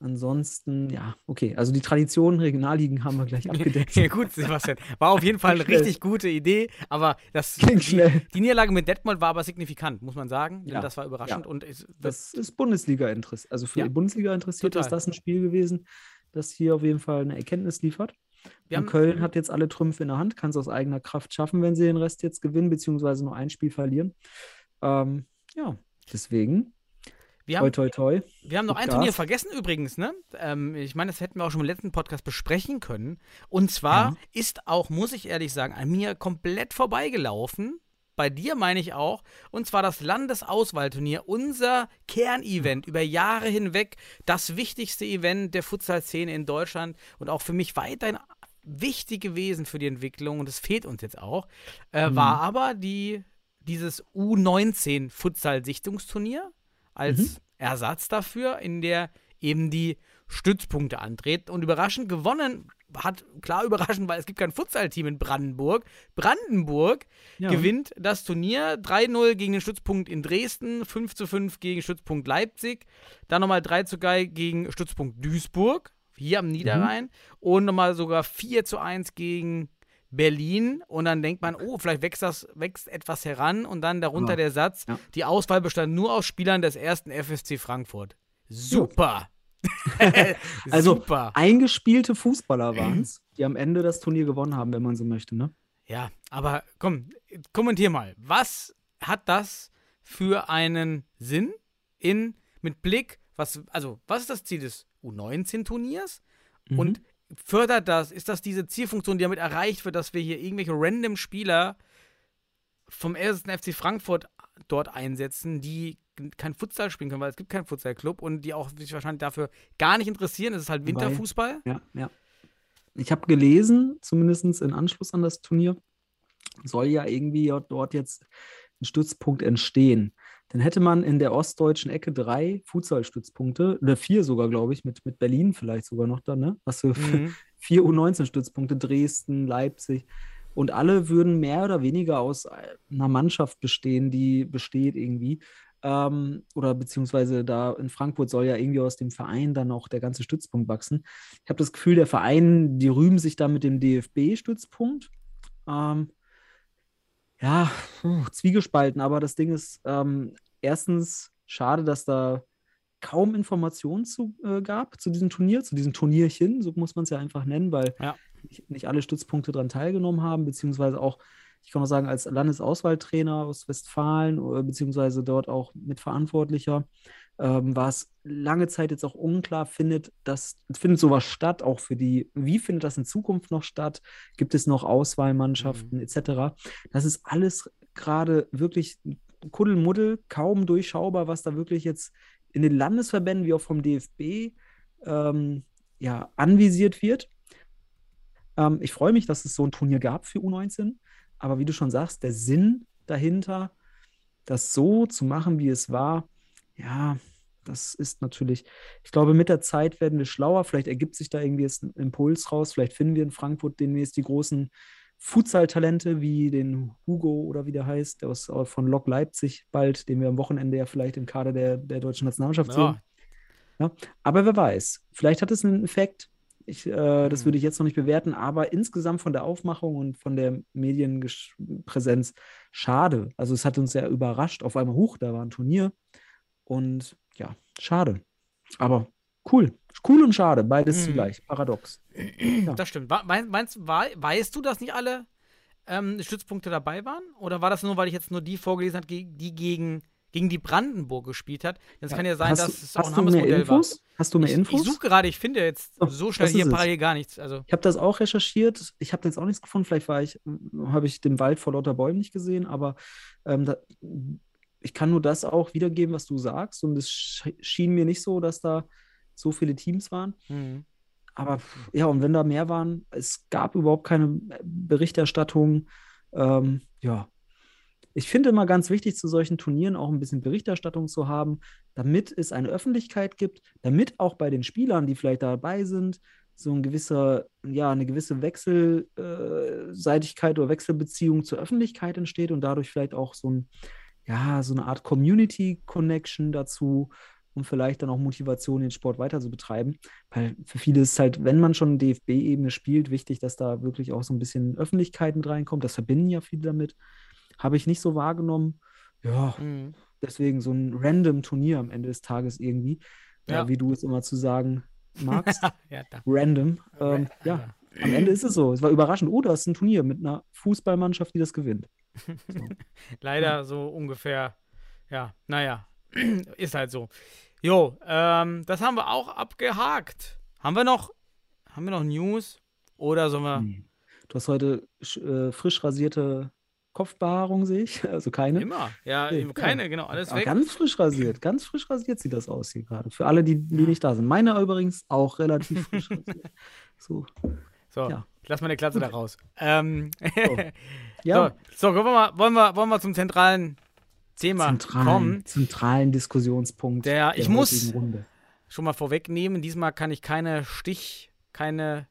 Ansonsten, ja, okay. Also die Traditionen, Regionalligen haben wir gleich (laughs) abgedeckt. ja, gut, Sebastian. War auf jeden Fall eine Schnell. richtig gute Idee, aber das, (laughs) Klingt die, schnell. die Niederlage mit Detmold war aber signifikant, muss man sagen. Denn Ja, das war überraschend und es, Das ist Bundesliga interessiert. Also für Ja, die Bundesliga interessiert ist total. das ein Spiel gewesen, das hier auf jeden Fall eine Erkenntnis liefert. Und Köln hat jetzt alle Trümpfe in der Hand, kann es aus eigener Kraft schaffen, wenn sie den Rest jetzt gewinnen, beziehungsweise nur ein Spiel verlieren. Ähm, ja, deswegen, wir toi, haben, toi, toi. wir haben noch ein Turnier Gas. vergessen übrigens, ne? Ähm, ich meine, das hätten wir auch schon im letzten Podcast besprechen können. Und zwar Ja. ist auch, muss ich ehrlich sagen, an mir komplett vorbeigelaufen. Bei dir meine ich auch. Und zwar das Landesauswahlturnier, unser Kernevent über Jahre hinweg, das wichtigste Event der Futsal-Szene in Deutschland und auch für mich weiterhin wichtig gewesen für die Entwicklung und es fehlt uns jetzt auch, äh, Mhm. war aber die, dieses U19 Futsal-Sichtungsturnier als Mhm. Ersatz dafür, in der eben die Stützpunkte antreten. Und überraschend gewonnen hat, klar überraschend, weil es gibt kein Futsal-Team in Brandenburg. Brandenburg Ja. gewinnt das Turnier 3-0 gegen den Stützpunkt in Dresden, 5 zu 5 gegen Stützpunkt Leipzig, dann nochmal 3 zu 3 gegen Stützpunkt Duisburg, hier am Niederrhein, und nochmal sogar 4 zu 1 gegen Berlin. Und dann denkt man, oh, vielleicht wächst das wächst etwas heran und dann darunter Ja. der Satz, Ja. die Auswahl bestand nur aus Spielern des ersten FSC Frankfurt. Super. (laughs) Also Super. eingespielte Fußballer waren es, die am Ende das Turnier gewonnen haben, wenn man so möchte, ne? Ja, aber komm, kommentier mal. Was hat das für einen Sinn in mit Blick, was also, was ist das Ziel des U19 Turniers Mhm. und fördert das, ist das diese Zielfunktion, die damit erreicht wird, dass wir hier irgendwelche random Spieler vom 1. FC Frankfurt dort einsetzen, die kein Futsal spielen können, weil es gibt keinen Futsalclub und die auch sich wahrscheinlich dafür gar nicht interessieren. Es ist halt Winterfußball. Ja, ja. Ich habe gelesen, zumindest in Anschluss an das Turnier, soll ja irgendwie dort jetzt ein Stützpunkt entstehen. Dann hätte man in der ostdeutschen Ecke drei Futsal-Stützpunkte, oder vier sogar, glaube ich, mit, mit Berlin vielleicht sogar noch da, ne? Hast (laughs) du Mhm. vier U19-Stützpunkte, Dresden, Leipzig. Und alle würden mehr oder weniger aus einer Mannschaft bestehen, die besteht irgendwie. Ähm, oder beziehungsweise da in Frankfurt soll ja irgendwie aus dem Verein dann auch der ganze Stützpunkt wachsen. Ich habe das Gefühl, der Verein, die rühmen sich da mit dem DFB-Stützpunkt. Ähm, ja, puh, zwiegespalten, aber das Ding ist, ähm, erstens schade, dass da kaum Informationen zu, äh, gab zu diesem Turnier, zu diesem Turnierchen, so muss man es ja einfach nennen, weil Ja. nicht, nicht alle Stützpunkte daran teilgenommen haben, beziehungsweise auch, ich kann auch sagen, als Landesauswahltrainer aus Westfalen, äh, beziehungsweise dort auch Mitverantwortlicher, ähm, war es lange Zeit jetzt auch unklar, findet das, findet sowas statt, auch für die, wie findet das in Zukunft noch statt? Gibt es noch Auswahlmannschaften etc.? Das ist alles gerade wirklich Kuddelmuddel, kaum durchschaubar, was da wirklich jetzt in den Landesverbänden wie auch vom DFB ähm, ja, anvisiert wird. Ähm, ich freue mich, dass es so ein Turnier gab für U19, aber wie du schon sagst, der Sinn dahinter, das so zu machen, wie es war, ja, das ist natürlich, ich glaube, mit der Zeit werden wir schlauer. Vielleicht ergibt sich da irgendwie jetzt ein Impuls raus. Vielleicht finden wir in Frankfurt demnächst die großen Futsal-Talente wie den Hugo oder wie der heißt, der aus, von Lok Leipzig bald, den wir am Wochenende ja vielleicht im Kader der, der deutschen Nationalmannschaft sehen. Ja, Aber wer weiß, vielleicht hat es einen Effekt. Ich, äh, das Mhm. würde ich jetzt noch nicht bewerten, aber insgesamt von der Aufmachung und von der Medienpräsenz schade. Also es hat uns ja überrascht. Auf einmal, huch, da war ein Turnier. Und ja, schade. Aber cool. Cool und schade, beides Mhm. zugleich. Paradox. Ja. das stimmt. Meinst, weißt du, dass nicht alle ähm, Stützpunkte dabei waren? Oder war das nur, weil ich jetzt nur die vorgelesen habe, die gegen, gegen die Brandenburg gespielt hat? Das kann ja sein, dass du, es auch ein Hammes-Modell war. Hast du mehr Ich, Infos? ich suche gerade, ich finde jetzt Oh, so schnell hier es. parallel gar nichts. Also, Ich habe das auch recherchiert. Ich habe jetzt auch nichts gefunden. Vielleicht war ich, habe ich den Wald vor lauter Bäumen nicht gesehen, aber ähm, da, ich kann nur das auch wiedergeben, was du sagst. Und es sch- schien mir nicht so, dass da so viele Teams waren. hm. Aber ja, und wenn da mehr waren, es gab überhaupt keine Berichterstattung. Ähm, ja, ich finde immer ganz wichtig, zu solchen Turnieren auch ein bisschen Berichterstattung zu haben, damit es eine Öffentlichkeit gibt, damit auch bei den Spielern, die vielleicht dabei sind, so ein gewisser, ja, eine gewisse Wechselseitigkeit oder Wechselbeziehung zur Öffentlichkeit entsteht und dadurch vielleicht auch so ein, ja, so eine Art Community-Connection dazu, um vielleicht dann auch Motivation, den Sport weiter zu betreiben. Weil für viele ist halt, wenn man schon DFB-Ebene spielt, wichtig, dass da wirklich auch so ein bisschen Öffentlichkeit mit reinkommt. Das verbinden ja viele damit. Habe ich nicht so wahrgenommen. Ja, Hm. deswegen so ein random Turnier am Ende des Tages irgendwie. Ja, Ja. wie du es immer zu sagen magst. (laughs) ja, random. Ähm, ja, am Ende ist es so. Es war überraschend. Oh, da ist ein Turnier mit einer Fußballmannschaft, die das gewinnt. (laughs) Leider so ungefähr. Ja, naja. (clears throat) Ist halt so. Jo, ähm, das haben wir auch abgehakt. Haben wir noch, haben wir noch News? Oder sollen wir Nee. Du hast heute äh, frisch rasierte Kopfbehaarung, sehe ich. (laughs) Also keine. immer? Ja, Nee, keine, genau, alles Aber weg. ganz frisch rasiert. Ganz frisch rasiert sieht das aus hier gerade. Für alle, die, die nicht da sind. Meine übrigens auch relativ frisch (laughs) rasiert. So. So, ja. ich lass meine Klatze da raus. Ähm, (laughs) Ja, so, so wollen, wir mal, wollen, wir, wollen wir zum zentralen Thema zentralen, kommen. zentralen Diskussionspunkt Der- ich muss- Runde. Schon mal vorwegnehmen, diesmal kann ich keine Stich, keine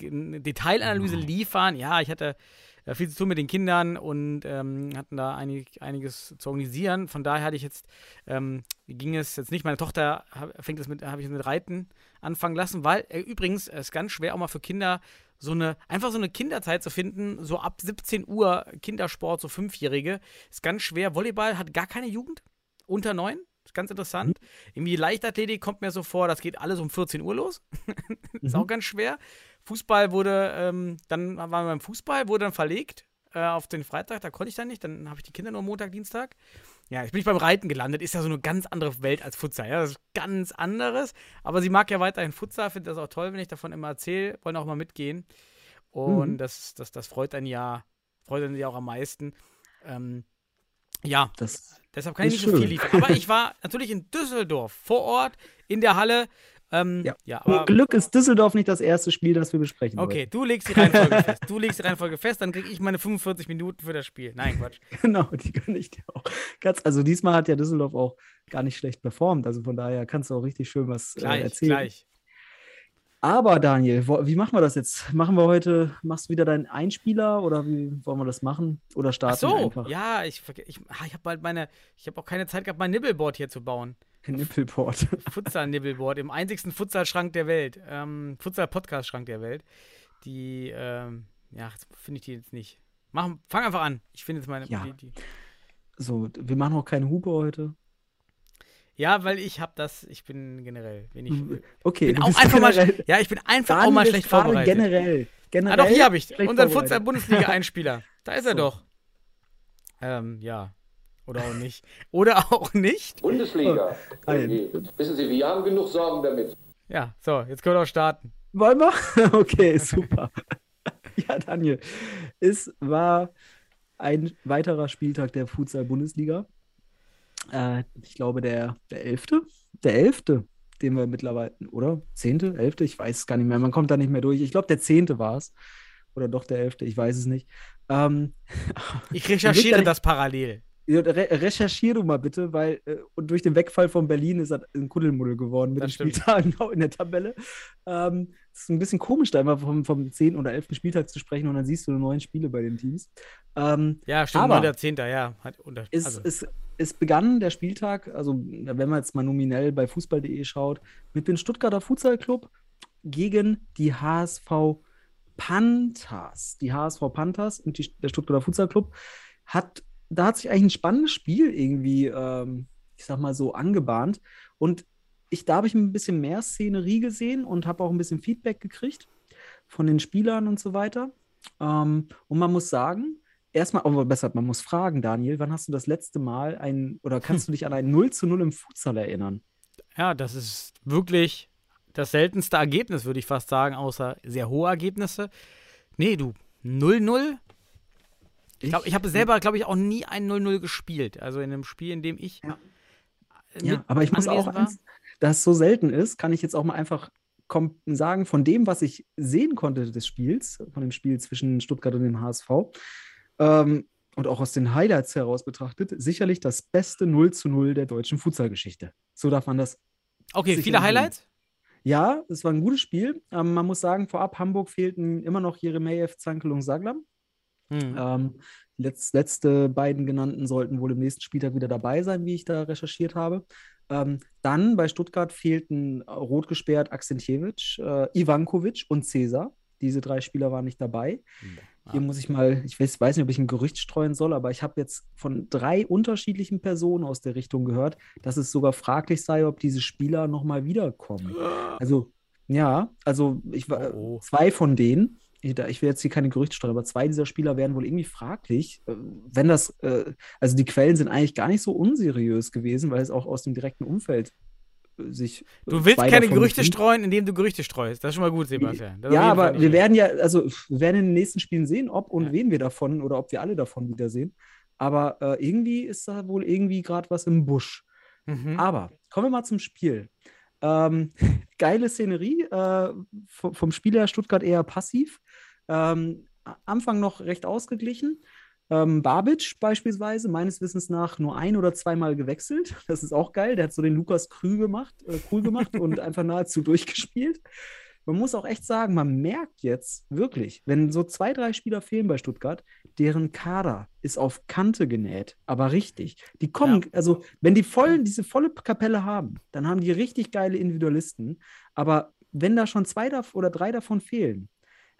Detailanalyse Nein. liefern. Ja, ich hatte äh, viel zu tun mit den Kindern und ähm, hatten da einig, einiges zu organisieren. Von daher hatte ich jetzt, ähm, ging es jetzt nicht. Meine Tochter hab, fängt es mit, habe ich mit Reiten anfangen lassen, weil äh, übrigens es ist ganz schwer auch mal für Kinder so eine, einfach so eine Kinderzeit zu finden, so ab 17 Uhr Kindersport, so Fünfjährige, ist ganz schwer. Volleyball hat gar keine Jugend, unter neun, ist ganz interessant. Irgendwie Leichtathletik kommt mir so vor, das geht alles um 14 Uhr los. (laughs) ist Mhm. auch ganz schwer. Fußball wurde, ähm, dann waren wir beim Fußball, wurde dann verlegt äh, auf den Freitag, da konnte ich dann nicht, dann habe ich die Kinder nur Montag, Dienstag. Ja, jetzt bin ich beim Reiten gelandet, ist ja so eine ganz andere Welt als Futsal, ja, das ist ganz anderes, aber sie mag ja weiterhin Futsal, findet das auch toll, wenn ich davon immer erzähle, wollen auch mal mitgehen und Mhm. das, das, das freut dann ja, freut dann ja auch am meisten. Ähm, ja, Das, Deshalb kann ich nicht so viel schön. liefern. Aber (laughs) ich war natürlich in Düsseldorf vor Ort in der Halle. Ähm, ja. Ja. aber Glück ist Düsseldorf nicht das erste Spiel, das wir besprechen. okay, du legst die Reihenfolge (laughs) fest. Du legst die Reihenfolge fest, dann kriege ich meine 45 Minuten für das Spiel. Nein, Quatsch. wollen. (laughs) Genau, die kann ich dir auch. Ganz, also diesmal hat ja Düsseldorf auch gar nicht schlecht performt. Also von daher kannst du auch richtig schön was äh, Gleich, erzählen. gleich. Aber Daniel, wo, wie machen wir das jetzt? Machen wir heute, machst du wieder deinen Einspieler oder wie wollen wir das machen? Oder Ach starten so, wir einfach ja, ich, ich, ah, ich habe bald meine, ich habe auch keine Zeit gehabt, mein Nibbelboard hier zu bauen. (laughs) ein Nippelport? Futsal-Nibbelboard im einzigsten Futsal-Schrank der Welt. Ähm, Futsal-Podcast-Schrank der Welt. Die, ähm, ja, finde ich die jetzt nicht. Mach, fang einfach an. Ich finde jetzt meine. Ja. Die, die. So, wir machen auch keine Hupe heute. Ja, weil ich habe das, ich bin generell, bin ich, Okay, bin auch einfach mal, generell- ja, ich bin einfach auch mal schlecht vorbereitet. Generell. generell Ah, doch, hier habe ich unseren. Futsal-Bundesliga-Einspieler. (laughs) Da ist er So. doch. Ähm, ja. Oder auch nicht. Oder auch nicht. Bundesliga. Okay. Wissen Sie, wir haben genug Sorgen damit. Ja, so, jetzt können wir auch starten. Wollen wir? (laughs) Okay, super. (laughs) ja, Daniel. Es war ein weiterer Spieltag der Futsal-Bundesliga. Äh, ich glaube, der, der elfte. Der elfte, den wir mittlerweile, oder? Zehnte, elfte? Ich weiß es gar nicht mehr. Man kommt da nicht mehr durch. Ich glaube, der zehnte war es. Oder doch der elfte, ich weiß es nicht. Ähm, (laughs) Ich recherchiere das parallel. Re recherchier du mal bitte, weil äh, und durch den Wegfall von Berlin ist das ein Kuddelmuddel geworden mit Das den. Spieltagen (laughs) in der Tabelle. Ähm, es ist ein bisschen komisch, da immer vom, vom 10. oder 11. Spieltag zu sprechen und dann siehst du nur neun Spiele bei den Teams. Ähm, Ja, stimmt, Aber- 9.10. ja. Hat unter, es, also, es, es begann der Spieltag, also wenn man jetzt mal nominell bei fußball.de schaut, mit dem Stuttgarter Futsal Club gegen die HSV Panthers. Die HSV Panthers und die, der Stuttgarter Futsal Club hat, da hat sich eigentlich ein spannendes Spiel irgendwie, ähm, ich sag mal so, angebahnt. Und ich, da habe ich ein bisschen mehr Szenerie gesehen und habe auch ein bisschen Feedback gekriegt von den Spielern und so weiter. Ähm, und man muss sagen, erstmal, aber besser, man muss fragen, Daniel, wann hast du das letzte Mal ein, oder kannst du dich an ein (laughs) 0 zu 0 im Futsal erinnern? ja, das ist wirklich das seltenste Ergebnis, würde ich fast sagen, außer sehr hohe Ergebnisse. Nee, du, 0-0. Ich glaube, ich habe selber, glaube ich, auch nie ein 0-0 gespielt. Also in einem Spiel, in dem ich. Ja. äh, Ja, aber ich muss auch eins, da es so selten ist, kann ich jetzt auch mal einfach sagen, von dem, was ich sehen konnte des Spiels, von dem Spiel zwischen Stuttgart und dem HSV, ähm, und auch aus den Highlights heraus betrachtet, sicherlich das beste 0 zu 0 der deutschen Futsalgeschichte. So darf man das. Okay, viele. Highlights? Ja, es war ein gutes Spiel. Ähm, man muss sagen, vorab Hamburg fehlten immer noch Jeremejew, Zankel und Saglam. Hm. Ähm, die letz, letzte beiden genannten sollten wohl im nächsten Spieltag wieder dabei sein, wie ich da recherchiert habe. Ähm, dann bei Stuttgart fehlten äh, rot gesperrt Akzentjewitsch, äh, Ivankovic und Cäsar. Diese drei Spieler waren nicht dabei. Hier muss ich mal, ich weiß, weiß nicht, ob ich ein Gerücht streuen soll, aber ich habe jetzt von drei unterschiedlichen Personen aus der Richtung gehört, dass es sogar fraglich sei, ob diese Spieler nochmal wiederkommen. Also, ja, also ich war Oh, oh. zwei von denen, ich, da- ich will jetzt hier keine Gerüchte streuen, aber zwei dieser Spieler werden wohl irgendwie fraglich. äh, Wenn das, äh, also die Quellen sind eigentlich gar nicht so unseriös gewesen, weil es auch aus dem direkten Umfeld äh, sich. äh, Du willst keine Gerüchte befinden. streuen, indem du Gerüchte streust. Das ist schon mal gut, Sebastian. Das Ja, aber wir werden ja, also wir werden in den nächsten Spielen sehen, ob und Ja. wen wir davon oder ob wir alle davon wiedersehen. Aber äh, irgendwie ist da wohl irgendwie gerade was im Busch. Mhm. Aber kommen wir mal zum Spiel. Ähm, (laughs) geile Szenerie, äh, vom, vom Spieler Stuttgart eher passiv. Ähm, Anfang noch recht ausgeglichen. Ähm, Babic beispielsweise, meines Wissens nach nur ein oder zweimal gewechselt. (laughs) Das ist auch geil. Der hat so den Lukas Krü gemacht, äh, cool gemacht und (laughs) einfach nahezu durchgespielt. Man muss auch echt sagen, man merkt jetzt wirklich, wenn so zwei, drei Spieler fehlen bei Stuttgart, deren Kader ist auf Kante genäht, aber richtig. Die kommen, also wenn die voll, diese volle Kapelle haben, dann haben die richtig geile Individualisten. Aber wenn da schon zwei oder drei davon fehlen,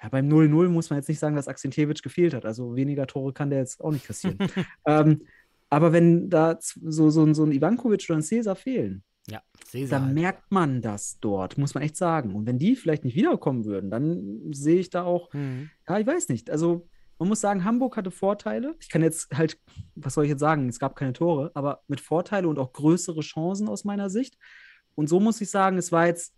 ja, beim 0-0 muss man jetzt nicht sagen, dass Akzentjewitsch gefehlt hat. Also weniger Tore kann der jetzt auch nicht kassieren. (laughs) ähm, aber wenn da so, so, ein- so ein Ivankovic oder ein Cäsar fehlen, Ja, Cäsar. dann halt. merkt man das dort, muss man echt sagen. Und wenn die vielleicht nicht wiederkommen würden, dann sehe ich da auch, Mhm. ja, ich weiß nicht. Also man muss sagen, Hamburg hatte Vorteile. Ich kann jetzt halt, was soll ich jetzt sagen? Es gab keine Tore, aber mit Vorteile und auch größere Chancen aus meiner Sicht. Und so muss ich sagen, es war jetzt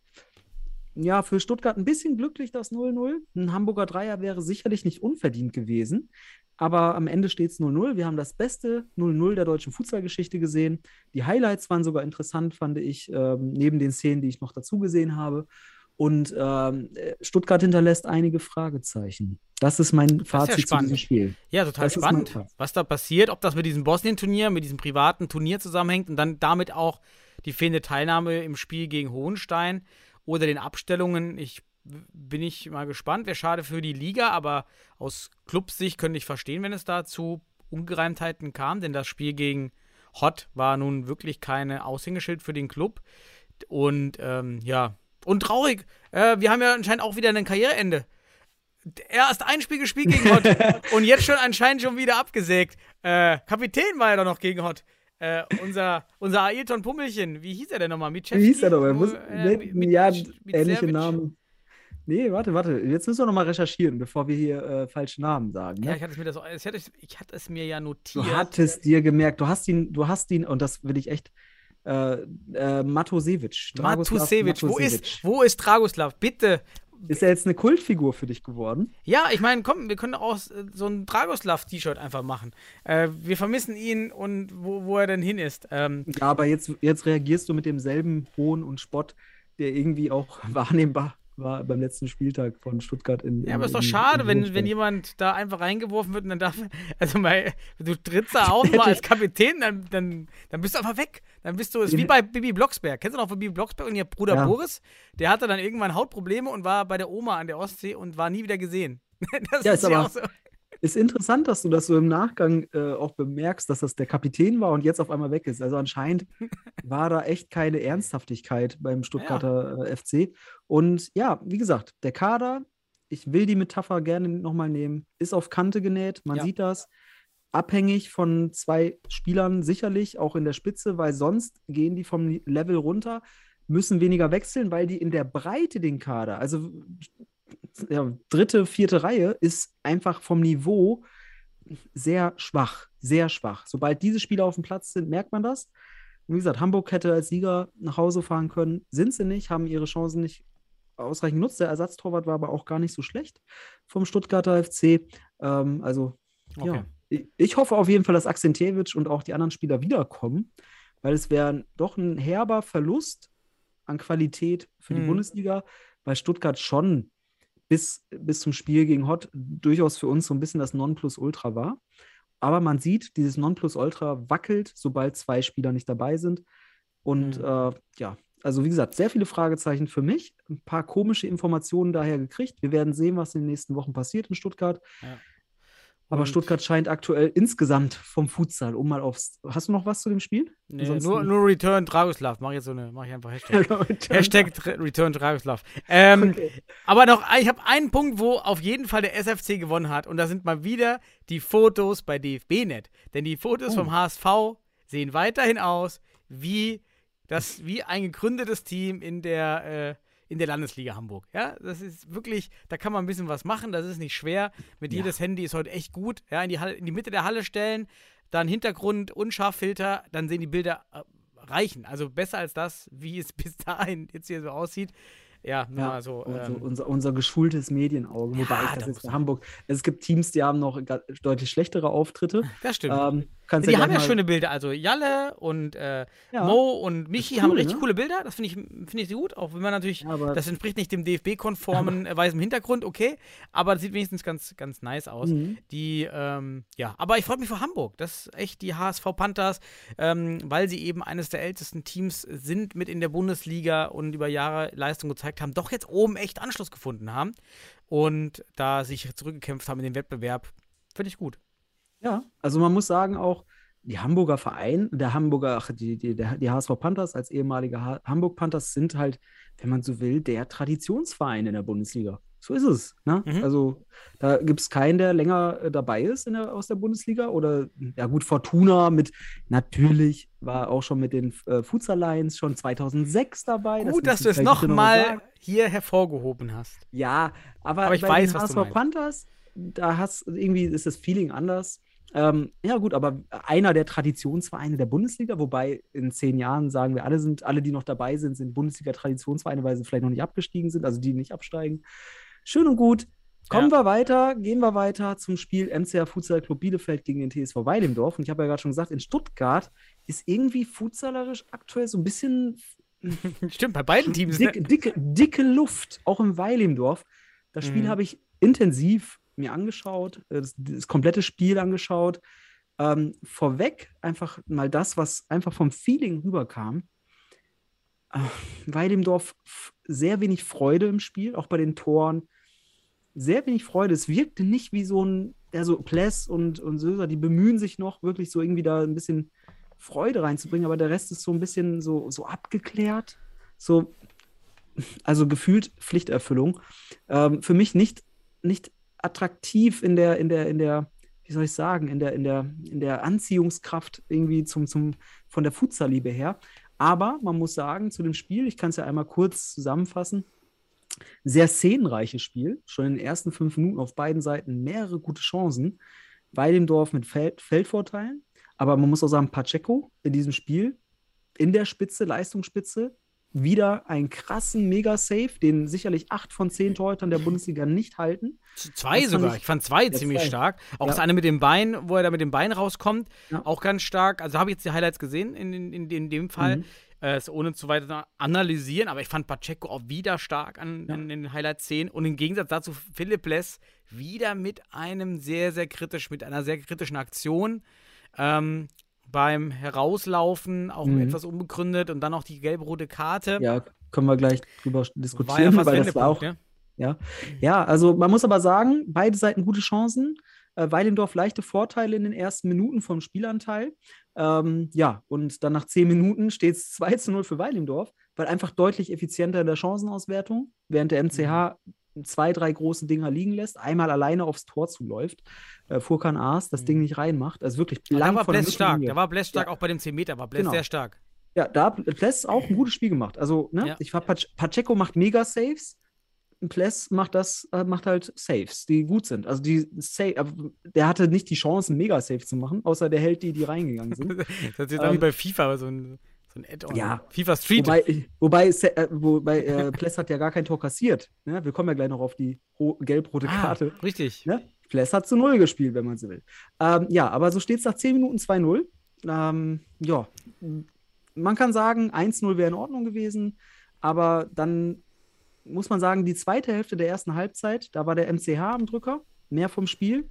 ja für Stuttgart ein bisschen glücklich das 0-0. Ein Hamburger Dreier wäre sicherlich nicht unverdient gewesen. Aber am Ende steht es 0-0. Wir haben das beste 0-0 der deutschen Fußballgeschichte gesehen. Die Highlights waren sogar interessant, fand ich, ähm, neben den Szenen, die ich noch dazu gesehen habe. Und ähm, äh, Stuttgart hinterlässt einige Fragezeichen. Das ist mein ja Fazit zu spannend. diesem Spiel. Ja, total Das ist spannend, was da passiert, ob das mit diesem Bosnien-Turnier, mit diesem privaten Turnier zusammenhängt und dann damit auch die fehlende Teilnahme im Spiel gegen Hohenstein oder den Abstellungen. Ich bin ich mal gespannt. Wäre schade für die Liga, aber aus Clubsicht könnte ich verstehen, wenn es da zu Ungereimtheiten kam, denn das Spiel gegen Hott war nun wirklich keine Aushängeschild für den Club. Und ähm, ja, und traurig. Äh, wir haben ja anscheinend auch wieder ein Karriereende. Erst ein Spiel gespielt gegen Hott (laughs) und jetzt schon anscheinend schon wieder abgesägt. Äh, Kapitän war ja doch noch gegen Hott. Äh, unser, unser Ailton Pummelchen, wie hieß er denn nochmal? Wie hieß er? Er muss, Äh, mit- ja, mit- ähnliche. Namen. Nee, warte, warte. Jetzt müssen wir nochmal recherchieren, bevor wir hier äh, falsche Namen sagen. Ne? Ja, ich hatte es mir, das, ich hatte, ich hatte es mir ja Du notiert. hattest dir gemerkt, du hast ihn, du hast ihn, und das will ich echt, äh, äh. Dragoslav Matusevic, wo ist, wo ist Dragoslav? Bitte. Ist er jetzt eine Kultfigur für dich geworden? Ja, ich meine, komm, wir können auch äh, so ein Dragoslav-T-Shirt einfach machen. Äh, wir vermissen ihn und wo, wo er denn hin ist. Ähm, Ja, aber jetzt, jetzt reagierst du mit demselben Hohn und Spott, der irgendwie auch (laughs) wahrnehmbar war beim letzten Spieltag von Stuttgart in. ja, aber ist doch schade, in wenn, wenn jemand da einfach reingeworfen wird und dann darf. Also, mal, du trittst da (laughs) auf mal als Kapitän, dann, dann, dann bist du einfach weg. Dann bist du, ist wie bei Bibi Blocksberg. Kennst du noch von Bibi Blocksberg und ihr Bruder Ja. Boris? Der hatte dann irgendwann Hautprobleme und war bei der Oma an der Ostsee und war nie wieder gesehen. (laughs) Das Ja, ist ist ja aber- auch so. Ist interessant, dass du das so im Nachgang äh, auch bemerkst, dass das der Kapitän war und jetzt auf einmal weg ist. Also anscheinend (laughs) war da echt keine Ernsthaftigkeit beim Stuttgarter äh, FC. Und ja, wie gesagt, der Kader, ich will die Metapher gerne nochmal nehmen, ist auf Kante genäht. Man Ja. sieht das. Abhängig von zwei Spielern sicherlich, auch in der Spitze, weil sonst gehen die vom Level runter, müssen weniger wechseln, weil die in der Breite den Kader, also ja, dritte, vierte Reihe ist einfach vom Niveau sehr schwach, sehr schwach. Sobald diese Spieler auf dem Platz sind, merkt man das. Und wie gesagt, Hamburg hätte als Sieger nach Hause fahren können, sind sie nicht, haben ihre Chancen nicht ausreichend genutzt. Der Ersatztorwart war aber auch gar nicht so schlecht vom Stuttgarter FC. Ähm, also Okay. ja, ich, ich hoffe auf jeden Fall, dass Akzentewitsch und auch die anderen Spieler wiederkommen, weil es wäre doch ein herber Verlust an Qualität für die Mhm. Bundesliga, weil Stuttgart schon bis, bis zum Spiel gegen Hott durchaus für uns so ein bisschen das Nonplusultra war. Aber man sieht, dieses Nonplusultra wackelt, sobald zwei Spieler nicht dabei sind. Und Mhm. äh, ja, also wie gesagt, sehr viele Fragezeichen für mich. Ein paar komische Informationen daher gekriegt. Wir werden sehen, was in den nächsten Wochen passiert in Stuttgart. Ja. Aber Stuttgart scheint aktuell insgesamt vom Futsal, um mal aufs. Hast du noch was zu dem Spiel? Nee, nur, nur Return Dragoslav. Mach jetzt so eine, mach ich einfach Hashtag. (laughs) Hashtag. Hashtag Return Dragoslav. Ähm, Okay. Aber noch, ich habe einen Punkt, wo auf jeden Fall der SFC gewonnen hat. Und da sind mal wieder die Fotos bei DFB-Net. Denn die Fotos Oh. vom HSV sehen weiterhin aus wie, das, wie ein gegründetes Team in der, äh, in der Landesliga Hamburg. Ja, das ist wirklich, da kann man ein bisschen was machen. Das ist nicht schwer. Mit Ja. jedes Handy ist heute echt gut. Ja, in die, Halle, in die Mitte der Halle stellen, dann Hintergrund, Unscharffilter, dann sehen die Bilder äh, reichen. Also besser als das, wie es (laughs) bis dahin jetzt hier so aussieht. Ja, nur Ja, also ähm, unser, unser geschultes Medienauge. Wobei Ja, ich da das muss jetzt man- Hamburg. Es gibt Teams, die haben noch deutlich schlechtere Auftritte. Das stimmt. Ähm, kannst die haben ja schöne Bilder. Also Jalle und äh, Ja. Mo und Michi cool, haben richtig ne? coole Bilder. Das finde ich, finde ich gut. Auch wenn man natürlich, Ja, das entspricht nicht dem DFB-konformen (laughs) äh, weißen Hintergrund, okay. Aber das sieht wenigstens ganz, ganz nice aus. Mhm. Die, ähm, ja, aber ich freue mich für Hamburg. Das ist echt die HSV Panthers, ähm, weil sie eben eines der ältesten Teams sind mit in der Bundesliga und über Jahre Leistung gezeigt haben, doch jetzt oben echt Anschluss gefunden haben und da sich zurückgekämpft haben in den Wettbewerb. Finde ich gut. Ja, also man muss sagen auch, die Hamburger Verein, der Hamburger, ach, die, die, die HSV Panthers als ehemalige ha Hamburg Panthers sind halt, wenn man so will, der Traditionsverein in der Bundesliga. So ist es. Ne? Mhm. Also da gibt es keinen, der länger äh, dabei ist in der, aus der Bundesliga. Oder ja gut, Fortuna mit, natürlich war auch schon mit den äh, Futsal Lions schon 2006 dabei. Das Gut, muss dass du es noch nochmal hier hervorgehoben hast. Ja, aber, Aber ich bei weiß, den was HSV. Panthers, da hast irgendwie ist das Feeling anders. Ähm, ja, gut, aber einer der Traditionsvereine der Bundesliga, wobei in zehn Jahren sagen wir alle sind, alle, die noch dabei sind, sind Bundesliga-Traditionsvereine, weil sie vielleicht noch nicht abgestiegen sind, also die nicht absteigen. Schön und gut. Kommen wir weiter, gehen wir weiter zum Spiel MCR Futsal Club Bielefeld gegen den TSV Weidemdorf. Und ich habe ja gerade schon gesagt, in Stuttgart ist irgendwie futsalerisch aktuell so ein bisschen (laughs) Stimmt, bei beiden Teams. Ne? dicke, dicke, dicke Luft, auch im Weilimdorf. Das Spiel Mhm. habe ich intensiv mir angeschaut, äh, das, das komplette Spiel angeschaut. Ähm, vorweg einfach mal das, was einfach vom Feeling rüberkam. Äh, Weilimdorf f- sehr wenig Freude im Spiel, auch bei den Toren. Sehr wenig Freude. Es wirkte nicht wie so ein, ja, so Pless und, und Söser, die bemühen sich noch, wirklich so irgendwie da ein bisschen Freude reinzubringen, aber der Rest ist so ein bisschen so, so abgeklärt. So, also gefühlt Pflichterfüllung. Ähm, für mich nicht, nicht attraktiv in der, in der, in der wie soll ich sagen, in der, in der, in der Anziehungskraft irgendwie zum, zum, von der Futsal-Liebe her. Aber man muss sagen, zu dem Spiel, ich kann es ja einmal kurz zusammenfassen, sehr szenenreiches Spiel. Schon in den ersten fünf Minuten auf beiden Seiten mehrere gute Chancen. Weidendorf mit Feld Feldvorteilen. Aber man muss auch sagen, Pacheco in diesem Spiel in der Spitze, Leistungsspitze, wieder einen krassen Mega-Save, den sicherlich acht von zehn Torhütern der Bundesliga nicht halten. Zwei Das sogar. ich- Ich, fand zwei ziemlich zwei. stark. Auch Ja. das eine mit dem Bein, wo er da mit dem Bein rauskommt, Ja. auch ganz stark. Also habe ich jetzt die Highlights gesehen in, in, in, in dem Fall. Mhm. Äh, ohne zu weiter analysieren, aber ich fand Pacheco auch wieder stark an, Ja. in, in den Highlights 10 und im Gegensatz dazu Philipp Less wieder mit einem sehr, sehr kritisch, mit einer sehr kritischen Aktion. Ähm, beim Herauslaufen auch Mhm. etwas unbegründet und dann auch die gelb-rote Karte. Ja, können wir gleich drüber ja diskutieren, fast weil das war auch ne? Ja. ja, also man muss aber sagen, beide Seiten gute Chancen. Äh, Weidendorf leichte Vorteile in den ersten Minuten vom Spielanteil. Ähm, ja, und dann nach zehn Minuten steht es 2 zu 0 für Weidendorf, weil einfach deutlich effizienter in der Chancenauswertung, während der MCH zwei, drei große Dinger liegen lässt, einmal alleine aufs Tor zuläuft, äh, Furkan Aas das Ding nicht reinmacht. Also wirklich blank Da war von der Bless stark. Da war Bless stark, Ja. auch bei dem 10 Meter war Bless Genau. sehr stark. Ja, da hat Pless auch ein gutes Spiel gemacht. Also, ne, Ja. ich war Pach Pacheco macht mega Saves. Pless macht das, äh, macht halt Saves, die gut sind. Also die Sa aber der hatte nicht die Chance, einen mega Save zu machen, außer der hält die, die reingegangen sind. (laughs) Das ist jetzt auch wie Ähm, bei FIFA, so ein, so ein Add-on. Ja. FIFA Street. wobei, wobei, äh, wobei äh, (laughs) Pless hat ja gar kein Tor kassiert. Ne? Wir kommen ja gleich noch auf die ro- gelb-rote ah, Karte. richtig. Ne? Pless hat zu Null gespielt, wenn man so will. Ähm, ja, aber so steht es nach 10 Minuten 2-0. Ähm, ja, man kann sagen, 1-0 wäre in Ordnung gewesen, aber dann muss man sagen, die zweite Hälfte der ersten Halbzeit, da war der MCH am Drücker, mehr vom Spiel.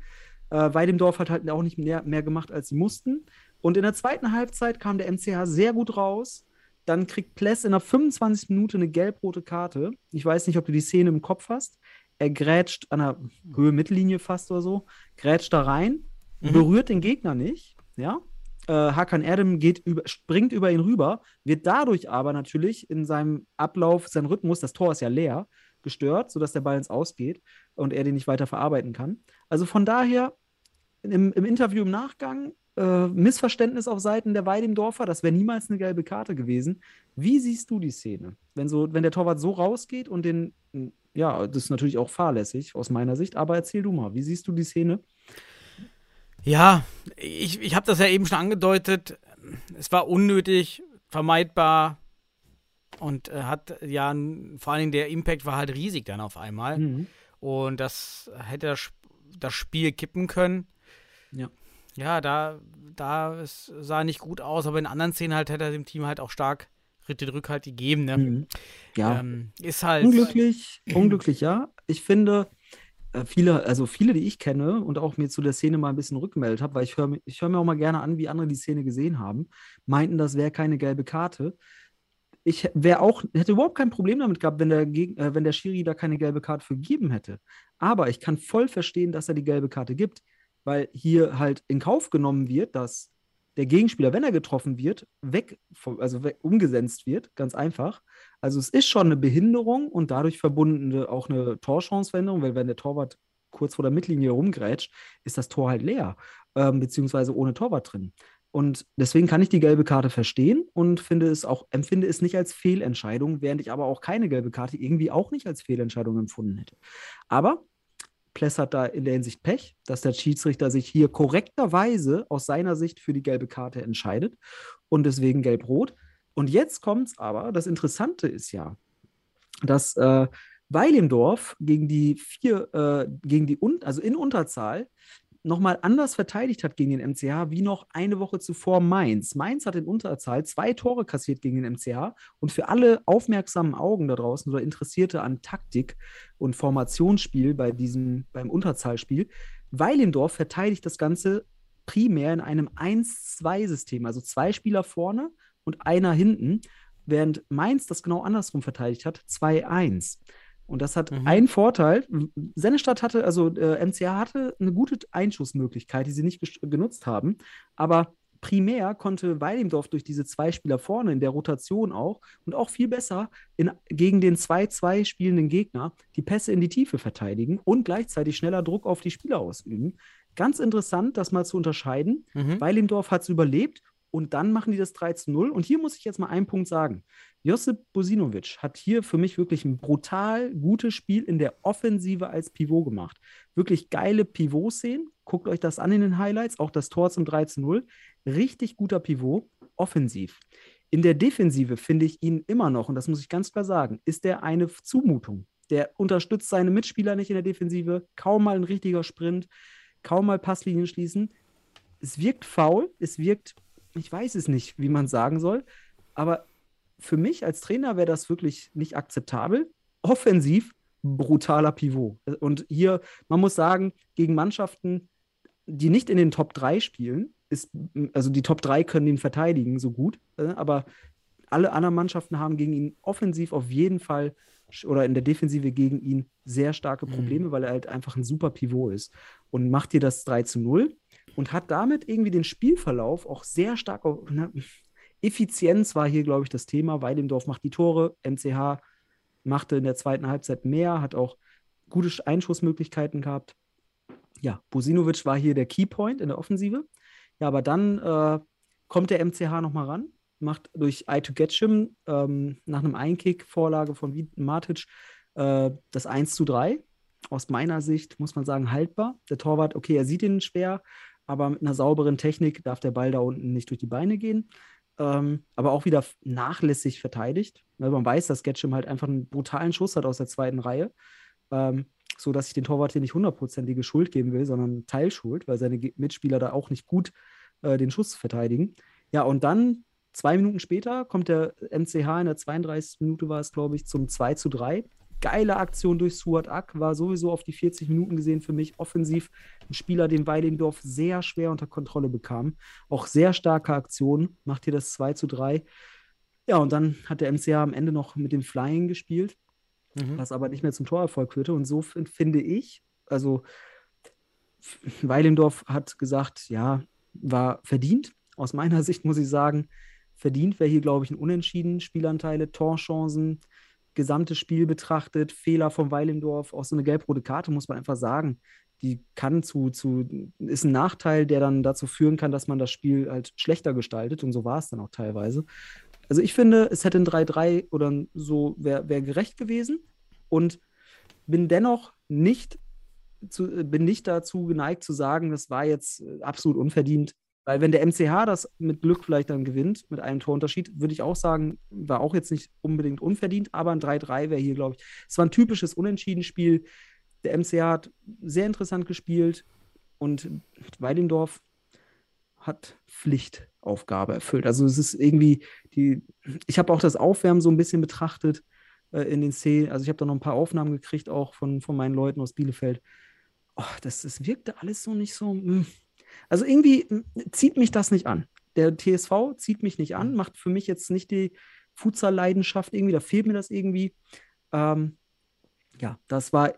Äh, Weidemdorf hat halt auch nicht mehr, mehr gemacht, als sie mussten. Und in der zweiten Halbzeit kam der MCH sehr gut raus. Dann kriegt Pless in der 25 Minute eine gelb-rote Karte. Ich weiß nicht, ob du die Szene im Kopf hast. Er grätscht an der Höhe Mittellinie fast oder so, grätscht da rein, Mhm. berührt den Gegner nicht, ja. Äh, Hakan Erdem geht über, springt über ihn rüber, wird dadurch aber natürlich in seinem Ablauf, sein Rhythmus, das Tor ist ja leer, gestört, sodass der Ball ins Ausgeht und er den nicht weiter verarbeiten kann. Also von daher im, im Interview im Nachgang äh, Missverständnis auf Seiten der Weidemdorfer, das wäre niemals eine gelbe Karte gewesen. Wie siehst du die Szene? Wenn, so, wenn der Torwart so rausgeht und den, ja, das ist natürlich auch fahrlässig aus meiner Sicht, aber erzähl du mal, wie siehst du die Szene? Ja, ich, ich habe das ja eben schon angedeutet. Es war unnötig, vermeidbar und äh, hat ja vor allen Dingen der Impact war halt riesig dann auf einmal. Mhm. Und das hätte das, das Spiel kippen können. Ja. Ja, da, da es sah nicht gut aus, aber in anderen Szenen halt hätte er dem Team halt auch stark den Rückhalt gegeben. Ne? Mhm. Ja, Ähm, ist halt. unglücklich, unglücklich, ja. Ich finde, äh, viele, also viele, die ich kenne und auch mir zu der Szene mal ein bisschen rückgemeldet habe, weil ich höre ich hör mir auch mal gerne an, wie andere die Szene gesehen haben, meinten, das wäre keine gelbe Karte. Ich wäre auch, hätte überhaupt kein Problem damit gehabt, wenn der, Geg äh, wenn der Schiri da keine gelbe Karte für gegeben hätte. Aber ich kann voll verstehen, dass er die gelbe Karte gibt, weil hier halt in Kauf genommen wird, dass der Gegenspieler, wenn er getroffen wird, weg, also weg, umgesetzt wird, ganz einfach. Also es ist schon eine Behinderung und dadurch verbundene auch eine Torchanceveränderung, weil wenn der Torwart kurz vor der Mittellinie rumgrätscht, ist das Tor halt leer, ähm, beziehungsweise ohne Torwart drin. Und deswegen kann ich die gelbe Karte verstehen und finde es auch, empfinde es nicht als Fehlentscheidung, während ich aber auch keine gelbe Karte irgendwie auch nicht als Fehlentscheidung empfunden hätte. Aber Pless hat da in der Hinsicht Pech, dass der Schiedsrichter sich hier korrekterweise aus seiner Sicht für die gelbe Karte entscheidet und deswegen gelb-rot. Und jetzt kommt's aber, das Interessante ist ja, dass äh, Weilimdorf gegen die vier, äh, gegen die, also in Unterzahl, nochmal anders verteidigt hat gegen den MCH, wie noch eine Woche zuvor Mainz. Mainz hat in Unterzahl zwei Tore kassiert gegen den MCH und für alle aufmerksamen Augen da draußen oder Interessierte an Taktik und Formationsspiel bei diesem, beim Unterzahlspiel, Weilendorf verteidigt das Ganze primär in einem 1-2-System, also zwei Spieler vorne und einer hinten, während Mainz das genau andersrum verteidigt hat, 2-1. Und das hat Mhm. einen Vorteil. Sennestadt hatte, also äh, MCA hatte eine gute Einschussmöglichkeit, die sie nicht genutzt haben. Aber primär konnte Weidemdorf durch diese zwei Spieler vorne in der Rotation auch und auch viel besser in, gegen den 2-2 spielenden Gegner die Pässe in die Tiefe verteidigen und gleichzeitig schneller Druck auf die Spieler ausüben. ganz interessant, das mal zu unterscheiden. Mhm. Weilendorf hat es überlebt und dann machen die das 3 zu 0. Und hier muss ich jetzt mal einen Punkt sagen. Josip Bosinovic hat hier für mich wirklich ein brutal gutes Spiel in der Offensive als Pivot gemacht. Wirklich geile Pivot-Szenen. Guckt euch das an in den Highlights. Auch das Tor zum 3 zu 0. Richtig guter Pivot, offensiv. In der Defensive finde ich ihn immer noch, und das muss ich ganz klar sagen, ist der eine Zumutung. Der unterstützt seine Mitspieler nicht in der Defensive. Kaum mal ein richtiger Sprint, kaum mal Passlinien schließen. Es wirkt faul, es wirkt, ich weiß es nicht, wie man sagen soll, aber für mich als Trainer wäre das wirklich nicht akzeptabel. Offensiv brutaler Pivot. Und hier, man muss sagen, gegen Mannschaften, die nicht in den Top 3 spielen, ist, also die Top 3 können ihn verteidigen so gut, äh, aber alle anderen Mannschaften haben gegen ihn offensiv auf jeden Fall oder in der Defensive gegen ihn sehr starke Probleme, weil er halt einfach ein super Pivot ist. Und macht hier das 3 zu 0 und hat damit irgendwie den Spielverlauf auch sehr stark auf. Ne, Effizienz war hier, glaube ich, das Thema. Weidendorf macht die Tore, MCH machte in der zweiten Halbzeit mehr, hat auch gute Sch- Einschussmöglichkeiten gehabt. Ja, Bosinovic war hier der Keypoint in der Offensive. Ja, aber dann äh, kommt der MCH nochmal ran, macht durch I to Getchim ähm, nach einem Einkick, Vorlage von Matic, äh, das 1 zu 3. Aus meiner Sicht muss man sagen, haltbar. Der Torwart, okay, er sieht ihn schwer, aber mit einer sauberen Technik darf der Ball da unten nicht durch die Beine gehen. Ähm, aber auch wieder nachlässig verteidigt. Weil man weiß, dass Getchim halt einfach einen brutalen Schuss hat aus der zweiten Reihe. Ähm, so dass ich den Torwart hier nicht hundertprozentige Schuld geben will, sondern Teilschuld, weil seine Mitspieler da auch nicht gut äh, den Schuss verteidigen. Ja, und dann zwei Minuten später kommt der MCH in der 32. Minute war es, glaube ich, zum 2 zu 3. Geile Aktion durch Suat Ak, war sowieso auf die 40 Minuten gesehen für mich offensiv ein Spieler, den Weilendorf sehr schwer unter Kontrolle bekam. Auch sehr starke Aktion, macht hier das 2 zu 3. Ja, und dann hat der MCH am Ende noch mit dem Flying gespielt Mhm. was aber nicht mehr zum Torerfolg führte. Und so fin- finde ich, also Weilendorf hat gesagt, ja, war verdient. Aus meiner (laughs) Sicht muss ich sagen, verdient wäre hier, glaube ich, ein Unentschieden. Spielanteile, Torchancen, gesamtes Spiel betrachtet, Fehler von Weilendorf, auch so eine gelb-rote Karte, muss man einfach sagen. Die kann zu, zu, ist ein Nachteil, der dann dazu führen kann, dass man das Spiel halt schlechter gestaltet. Und so war es dann auch teilweise. Also ich finde, es hätte ein 3-3 oder so, wäre wär gerecht gewesen und bin dennoch nicht, zu, bin nicht dazu geneigt zu sagen, das war jetzt äh, absolut unverdient. Weil wenn der MCH das mit Glück vielleicht dann gewinnt, mit einem Torunterschied, würde ich auch sagen, war auch jetzt nicht unbedingt unverdient, aber ein 3-3 wäre hier, glaube ich. Es war ein typisches Unentschieden-Spiel. Der MCH hat sehr interessant gespielt und Weidendorf hat Pflichtaufgabe erfüllt. Also es ist irgendwie die, ich habe auch das Aufwärmen so ein bisschen betrachtet äh, in den Szenen. Also ich habe da noch ein paar Aufnahmen gekriegt, auch von, von meinen Leuten aus Bielefeld. Oh, das, das wirkte alles so nicht so. mm. Also irgendwie mm, zieht mich das nicht an. Der TSV zieht mich nicht an, macht für mich jetzt nicht die Futsal-Leidenschaft irgendwie, da fehlt mir das irgendwie. Ähm, ja, das war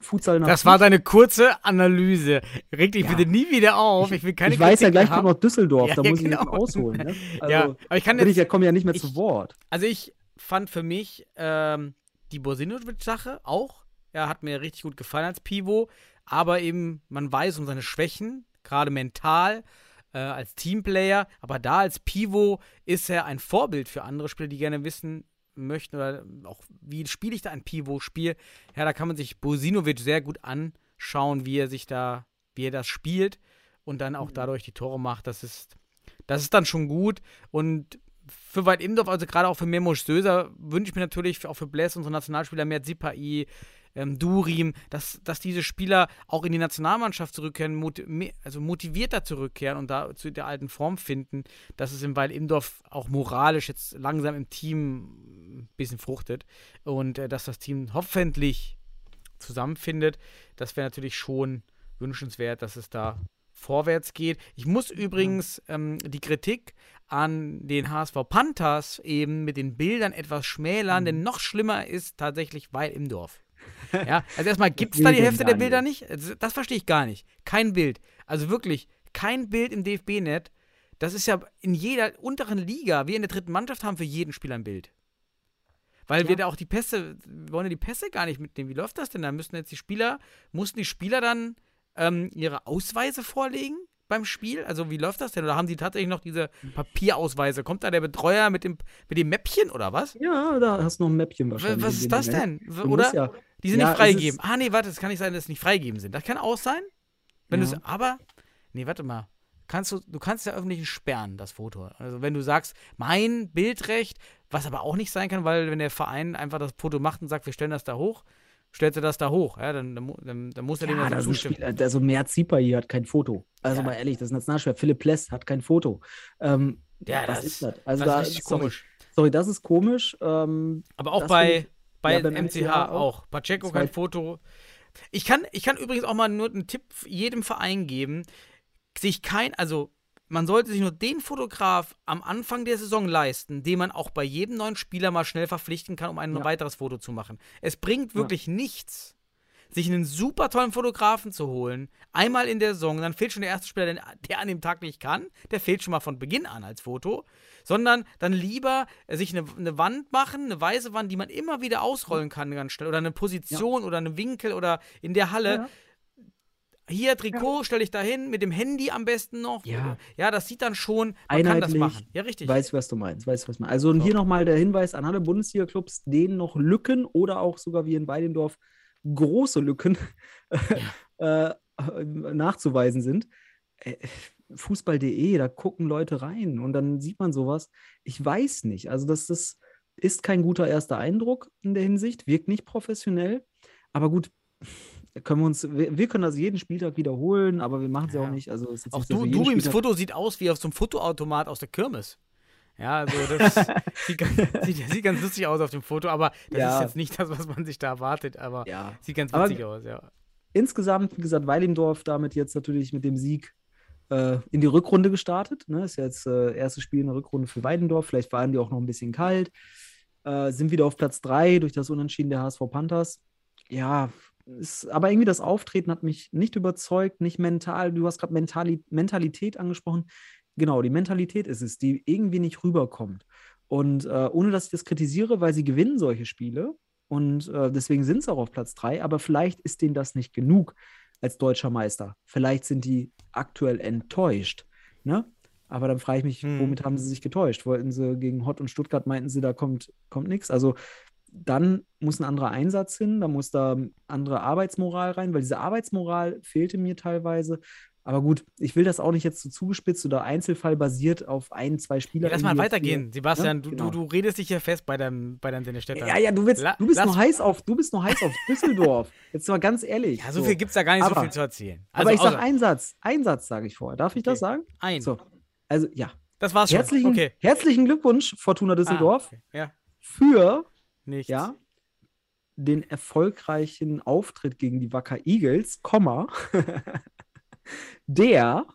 Futsal nach Das war deine kurze Analyse. Reg dich Ja. bitte nie wieder auf. Ich will keine Ich weiß ja gleich kommt noch. Düsseldorf, Ja, da ja, muss ich genau. nicht ausholen. Ne? (laughs) Also, Ja, aber ich kann bin ich jetzt, ja, komme ja nicht mehr ich- zu Wort. also ich fand für mich ähm, die Bosinovic-Sache auch. Er hat mir richtig gut gefallen als Pivo, aber eben, man weiß um seine Schwächen, gerade mental, äh, als Teamplayer. Aber da als Pivo ist er ein Vorbild für andere Spieler, die gerne wissen möchten oder auch, wie spiele ich da ein Pivo-Spiel. Ja, da kann man sich Bosinovic sehr gut anschauen, wie er sich da, wie er das spielt und dann auch dadurch die Tore macht. Das ist, das ist dann schon gut. Und für Weit Imdorf, also gerade auch für Memosch Söser, wünsche ich mir natürlich auch für Bless, unsere Nationalspieler, mehr Zipai, ähm, Durim, dass, dass diese Spieler auch in die Nationalmannschaft zurückkehren, moti me- also motivierter zurückkehren und da zu der alten Form finden, dass es im Weil Imdorf auch moralisch jetzt langsam im Team ein bisschen fruchtet und äh, dass das Team hoffentlich zusammenfindet. Das wäre natürlich schon wünschenswert, dass es da vorwärts geht. Ich muss übrigens ähm, die Kritik an den HSV Panthers eben mit den Bildern etwas schmälern, denn noch schlimmer ist tatsächlich Weil im Dorf. Ja, also erstmal gibt es da die Hälfte der? Bilder nicht. Also Das verstehe ich gar nicht. Kein Bild. Also wirklich, kein Bild im DFB-Net. Das ist ja in jeder unteren Liga, wir in der dritten Mannschaft haben für jeden Spieler ein Bild. Weil wir Ja. da auch die Pässe, wir wollen ja die Pässe gar nicht mitnehmen. Wie läuft das denn? Da müssen jetzt die Spieler, mussten die Spieler dann ähm, ihre Ausweise vorlegen beim Spiel? Also wie läuft das denn? Oder haben sie tatsächlich noch diese Papierausweise? Kommt da der Betreuer mit dem, mit dem Mäppchen oder was? Ja, da hast du noch ein Mäppchen wahrscheinlich. Was ist das denn? Du Oder? Ja, Die sind Ja, nicht es freigegeben. Ah, nee, warte, das kann nicht sein, dass sie nicht freigegeben sind. Das kann auch sein. Wenn Ja. du aber, nee, warte mal. Kannst du, du kannst ja öffentlich sperren, das Foto. Also wenn du sagst, mein Bildrecht, was aber auch nicht sein kann, weil wenn der Verein einfach das Foto macht und sagt, wir stellen das da hoch, stellt er das da hoch. Ja, dann, dann, dann, muss er dem ja, das ist ein zustimmen. Spiel, also Mert Zieper hier hat kein Foto. Also Ja. mal ehrlich, das ist Nationalspieler. Philipp Less hat kein Foto. Ähm, Ja, was das- ist das? Also das da, ist komisch. sorry, das ist komisch. Ähm, Aber auch Das bei, bei ja, MCH, auch. auch. Pacheco Zwei- kein Foto. Ich kann, ich kann übrigens auch mal nur einen Tipp jedem Verein geben. Sich kein, also man sollte sich nur den Fotograf am Anfang der Saison leisten, den man auch bei jedem neuen Spieler mal schnell verpflichten kann, um ein Ja. weiteres Foto zu machen. Es bringt Ja. wirklich nichts, sich einen super tollen Fotografen zu holen, einmal in der Saison, dann fehlt schon der erste Spieler, der, an dem Tag nicht kann, der fehlt schon mal von Beginn an als Foto, sondern dann lieber sich eine, eine Wand machen, eine weiße Wand, die man immer wieder ausrollen kann ganz schnell, oder eine Position oder einen Winkel oder in der Halle. Ja. Hier Trikot, stelle ich da hin, mit dem Handy am besten noch. Ja. ja, das sieht dann schon, man kann das Einheitlich, machen. Ja, richtig. Weiß, was du meinst. Weiß, was man. Also und hier nochmal der Hinweis an alle Bundesliga-Clubs, denen noch Lücken oder auch sogar wie in Weidendorf große Lücken (laughs) äh, nachzuweisen sind. Äh, Fußball.de, da gucken Leute rein und dann sieht man sowas. Ich weiß nicht. Also, das, das ist kein guter erster Eindruck in der Hinsicht, wirkt nicht professionell. Aber gut, können wir uns, wir, wir können das jeden Spieltag wiederholen, aber wir machen es ja. Ja. auch nicht. Also, Auch du, Durims Spieltag- Foto sieht aus wie auf so einem Fotoautomat aus der Kirmes. Ja, also das (laughs) sieht, ganz, sieht, sieht ganz lustig aus auf dem Foto, aber das Ja. ist jetzt nicht das, was man sich da erwartet, aber Ja. sieht ganz Aber- witzig aus, ja. insgesamt, wie gesagt, Weilendorf damit jetzt natürlich mit dem Sieg äh, in die Rückrunde gestartet. Ne? Ist ja jetzt äh, erstes Spiel in der Rückrunde für Weidendorf. Vielleicht waren die auch noch ein bisschen kalt. Äh, sind wieder auf Platz 3 durch das Unentschieden der HSV Panthers. Ja, ist, aber irgendwie das Auftreten hat mich nicht überzeugt, nicht mental. Du hast gerade Mentali Mentalität angesprochen. Genau, die Mentalität ist es, die irgendwie nicht rüberkommt. Und äh, ohne dass ich das kritisiere, weil sie gewinnen solche Spiele und äh, deswegen sind sie auch auf Platz 3, aber vielleicht ist denen das nicht genug als deutscher Meister. Vielleicht sind die aktuell enttäuscht. Ne? Aber dann frage ich mich, Hm. womit haben sie sich getäuscht? Wollten sie gegen Hott und Stuttgart, meinten sie, da kommt, kommt nichts? Also dann muss ein anderer Einsatz hin, da muss da andere Arbeitsmoral rein, weil diese Arbeitsmoral fehlte mir teilweise. Aber gut, ich will das auch nicht jetzt so zugespitzt oder einzelfallbasiert auf ein, zwei Spieler. Ja, lass mal weitergehen. Sebastian, ne? du, Genau. du, du redest dich hier fest bei deinem, bei deinem Dennis Städter. Ja, ja, du, willst, La- du bist noch heiß auf, du bist noch heiß auf Düsseldorf. (laughs) Jetzt mal ganz ehrlich. Ja, so viel gibt es da gar nicht so Aber- viel zu erzählen. aber ich sag außer- einen Satz, einen Satz sage ich vorher. Darf ich das Okay. sagen? ein. So, also ja. Das war's schon. Herzlichen, okay. herzlichen Glückwunsch, Fortuna Düsseldorf, Ah, okay. Ja, für nichts. ja, den erfolgreichen Auftritt gegen die Wacker Eagles, Komma, (laughs) der,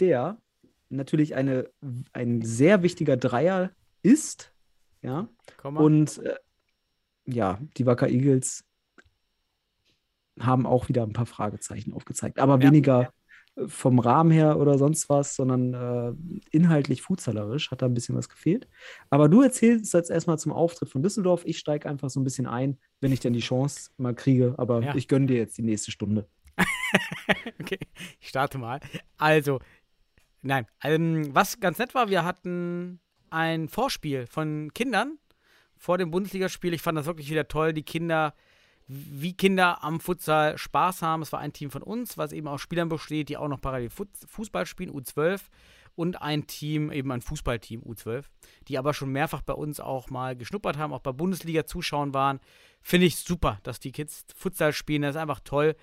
der natürlich eine, ein sehr wichtiger Dreier ist, ja, Komm mal. und äh, ja, die Wacker Eagles haben auch wieder ein paar Fragezeichen aufgezeigt, aber Ja. weniger vom Rahmen her oder sonst was, sondern äh, inhaltlich fußballerisch hat da ein bisschen was gefehlt. Aber du erzählst jetzt erstmal zum Auftritt von Düsseldorf. Ich steige einfach so ein bisschen ein, wenn ich denn die Chance mal kriege. Aber Ja. ich gönne dir jetzt die nächste Stunde. (laughs) Okay, ich starte mal. Also, nein, ähm, was ganz nett war, wir hatten ein Vorspiel von Kindern vor dem Bundesligaspiel. Ich fand das wirklich wieder toll. Die Kinder, wie Kinder am Futsal Spaß haben. Es war ein Team von uns, was eben aus Spielern besteht, die auch noch parallel Fußball spielen, U12. Und ein Team, eben ein Fußballteam, U12, die aber schon mehrfach bei uns auch mal geschnuppert haben, auch bei Bundesliga-Zuschauern waren. Finde ich super, dass die Kids Futsal spielen. Das ist einfach toll.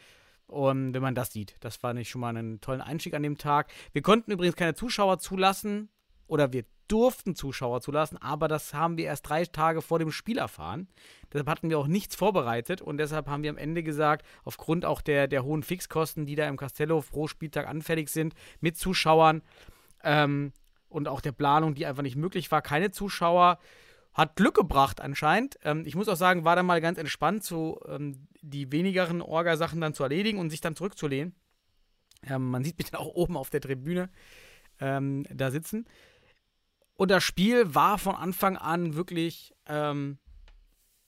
Und wenn man das sieht, das fand ich schon mal einen tollen Einstieg an dem Tag. Wir konnten übrigens keine Zuschauer zulassen oder wir durften Zuschauer zulassen, aber das haben wir erst drei Tage vor dem Spiel erfahren. Deshalb hatten wir auch nichts vorbereitet und deshalb haben wir am Ende gesagt, aufgrund auch der, der hohen Fixkosten, die da im Castello pro Spieltag anfällig sind, mit Zuschauern ähm, und auch der Planung, die einfach nicht möglich war, keine Zuschauer, hat Glück gebracht anscheinend. Ähm, ich muss auch sagen, war dann mal ganz entspannt, so ähm, die wenigeren Orga-Sachen dann zu erledigen und sich dann zurückzulehnen. Ähm, man sieht mich dann auch oben auf der Tribüne ähm, da sitzen. Und das Spiel war von Anfang an wirklich ähm,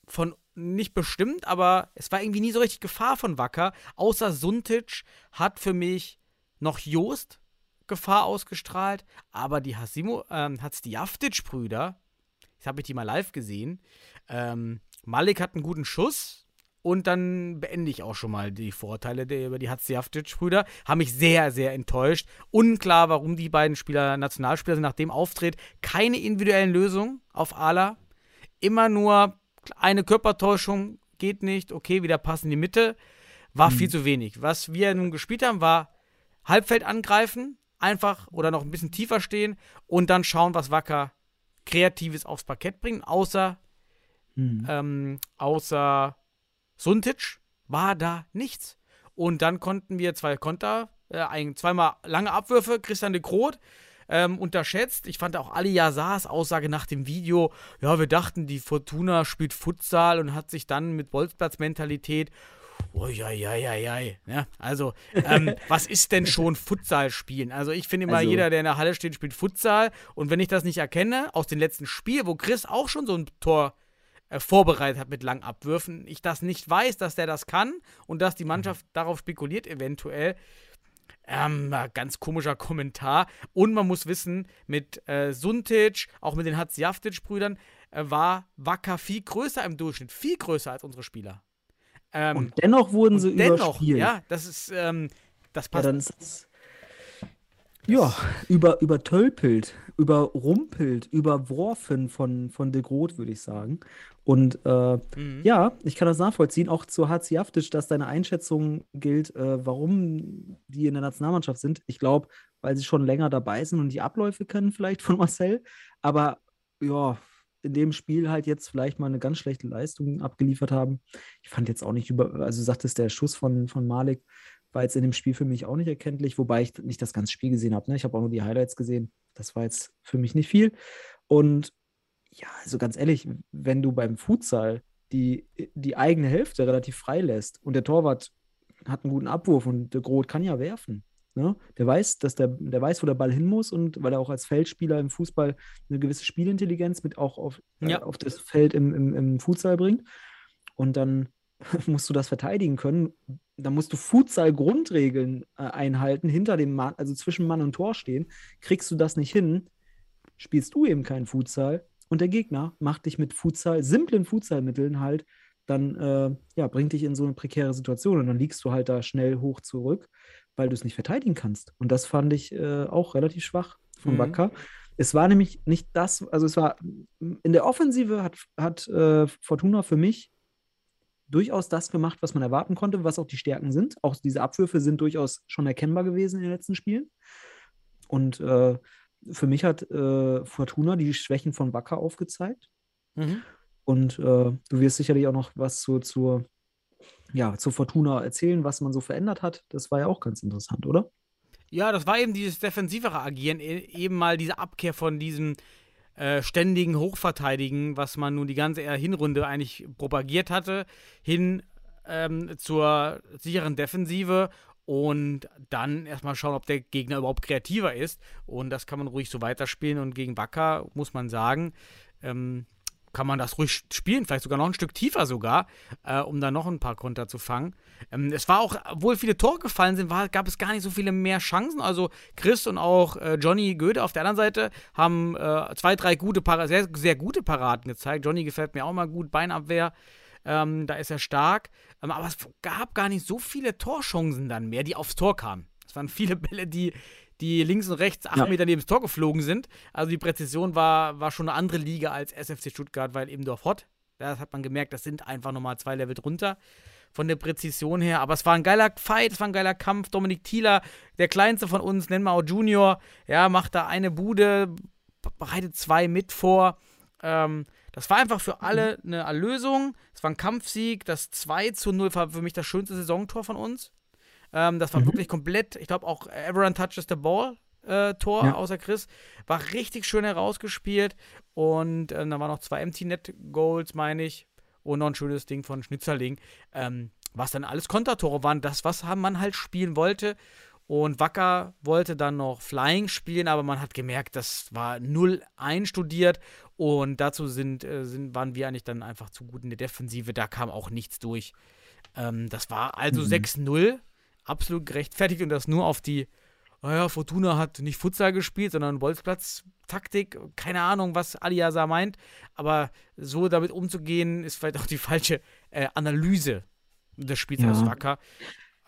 von nicht bestimmt, aber es war irgendwie nie so richtig Gefahr von Wacker. Außer Suntic hat für mich noch Joost Gefahr ausgestrahlt, aber die Hasimo, ähm, Hatzdiaftic-Brüder, jetzt habe ich die mal live gesehen, ähm, Malik hat einen guten Schuss, und dann beende ich auch schon mal die Vorteile der, über die Hatzjavtic-Brüder. Haben mich sehr, sehr enttäuscht. Unklar, warum die beiden Spieler Nationalspieler sind nach dem Auftritt. Keine individuellen Lösungen auf Ala. Immer nur eine Körpertäuschung, geht nicht. Okay, wieder passen in die Mitte. War mhm. viel zu wenig. Was wir nun gespielt haben, war Halbfeld angreifen, einfach oder noch ein bisschen tiefer stehen und dann schauen, was Wacker Kreatives aufs Parkett bringt. Außer, mhm. ähm, außer Suntic war da nichts. Und dann konnten wir zwei Konter, äh, ein, zweimal lange Abwürfe, Christian de Groot ähm, unterschätzt. Ich fand auch Ali Yazars Aussage nach dem Video, ja, wir dachten, die Fortuna spielt Futsal und hat sich dann mit Bolzplatz-Mentalität Ja, ja. ja also, ähm, (laughs) was ist denn schon Futsal spielen? Also, ich finde immer, also, jeder, der in der Halle steht, spielt Futsal. Und wenn ich das nicht erkenne, aus dem letzten Spiel, wo Chris auch schon so ein Tor äh, vorbereitet hat mit langen Abwürfen. Ich das nicht weiß, dass der das kann und dass die Mannschaft mhm. darauf spekuliert eventuell. Ähm, ganz komischer Kommentar. Und man muss wissen, mit äh, Suntic, auch mit den Hatzjaftic-Brüdern, äh, war Wacker viel größer im Durchschnitt. Viel größer als unsere Spieler. Ähm, und dennoch wurden sie dennoch, überspielt. Ja, das ist, ähm, das passt. Ja, es ja, über, übertölpelt, überrumpelt, überworfen von, von De Groot, würde ich sagen. Und äh, mhm. ja, ich kann das nachvollziehen, auch zu Hatziaftisch, dass deine Einschätzung gilt, äh, warum die in der Nationalmannschaft sind. Ich glaube, weil sie schon länger dabei sind und die Abläufe kennen, vielleicht von Marcel. Aber ja, in dem Spiel halt jetzt vielleicht mal eine ganz schlechte Leistung abgeliefert haben. Ich fand jetzt auch nicht über, also sagtest der Schuss von, von Malik war jetzt in dem Spiel für mich auch nicht erkenntlich, wobei ich nicht das ganze Spiel gesehen habe. Ne? Ich habe auch nur die Highlights gesehen. Das war jetzt für mich nicht viel. Und ja, also ganz ehrlich, wenn du beim Futsal die, die eigene Hälfte relativ frei lässt und der Torwart hat einen guten Abwurf und der Groth kann ja werfen. Ne? Der weiß, dass der, der weiß, wo der Ball hin muss und weil er auch als Feldspieler im Fußball eine gewisse Spielintelligenz mit auch auf, äh, ja. äh, auf das Feld im, im, im Futsal bringt. Und dann (laughs) musst du das verteidigen können. Da musst du Futsal-Grundregeln äh, einhalten, hinter dem Mann, also zwischen Mann und Tor stehen. Kriegst du das nicht hin, spielst du eben keinen Futsal und der Gegner macht dich mit Futsal, simplen Futsalmitteln halt, dann äh, ja, bringt dich in so eine prekäre Situation und dann liegst du halt da schnell hoch zurück, weil du es nicht verteidigen kannst. Und das fand ich äh, auch relativ schwach von mhm. Wacker. Es war nämlich nicht das, also es war in der Offensive hat, hat äh, Fortuna für mich durchaus das gemacht, was man erwarten konnte, was auch die Stärken sind. Auch diese Abwürfe sind durchaus schon erkennbar gewesen in den letzten Spielen. Und äh, für mich hat äh, Fortuna die Schwächen von Wacker aufgezeigt. Mhm. Und äh, du wirst sicherlich auch noch was zu, zur, ja, zur Fortuna erzählen, was man so verändert hat. Das war ja auch ganz interessant, oder? Ja, das war eben dieses defensivere Agieren, e-, eben mal diese Abkehr von diesem äh, ständigen Hochverteidigen, was man nun die ganze Hinrunde eigentlich propagiert hatte, hin ähm, zur sicheren Defensive und dann erstmal schauen, ob der Gegner überhaupt kreativer ist. Und das kann man ruhig so weiterspielen. Und gegen Wacker muss man sagen, ähm, kann man das ruhig spielen, vielleicht sogar noch ein Stück tiefer sogar, äh, um da noch ein paar Konter zu fangen. Ähm, es war auch, obwohl viele Tore gefallen sind, war, gab es gar nicht so viele mehr Chancen. Also Chris und auch äh, Johnny Goethe auf der anderen Seite haben äh, zwei, drei gute Par sehr, sehr gute Paraden gezeigt. Johnny gefällt mir auch mal gut, Beinabwehr. Ähm, da ist er stark. Ähm, aber es gab gar nicht so viele Torchancen dann mehr, die aufs Tor kamen. Es waren viele Bälle, die, die links und rechts acht ja. Meter neben das Tor geflogen sind. Also die Präzision war, war schon eine andere Liga als SFC Stuttgart, weil eben Dorf Hott. Das hat man gemerkt, das sind einfach nochmal zwei Level drunter von der Präzision her. Aber es war ein geiler Fight, es war ein geiler Kampf. Dominik Thieler, der kleinste von uns, nennen wir auch Junior, ja, macht da eine Bude, bereitet zwei mit vor. Ähm, das war einfach für alle eine Erlösung. Es war ein Kampfsieg. Das 2 zu 0 war für mich das schönste Saisontor von uns. Ähm, das war mhm. wirklich komplett, ich glaube auch Everyone Touches the Ball. Äh, Tor ja. außer Chris. War richtig schön herausgespielt. Und äh, da waren noch zwei Empty-Net-Goals, meine ich. Und noch ein schönes Ding von Schnitzerling. Ähm, was dann alles Kontertore waren. Das, was man halt spielen wollte. Und Wacker wollte dann noch Flying spielen, aber man hat gemerkt, das war null einstudiert. Und dazu sind, äh, sind, waren wir eigentlich dann einfach zu gut in der Defensive. Da kam auch nichts durch. Ähm, das war also Mhm. 6-0. Absolut gerechtfertigt und das nur auf die, naja, Fortuna hat nicht Futsal gespielt, sondern Bolzplatz-Taktik. Keine Ahnung, was Aliasa meint. Aber so damit umzugehen, ist vielleicht auch die falsche äh, Analyse des Spiels Ja. aus Wacker.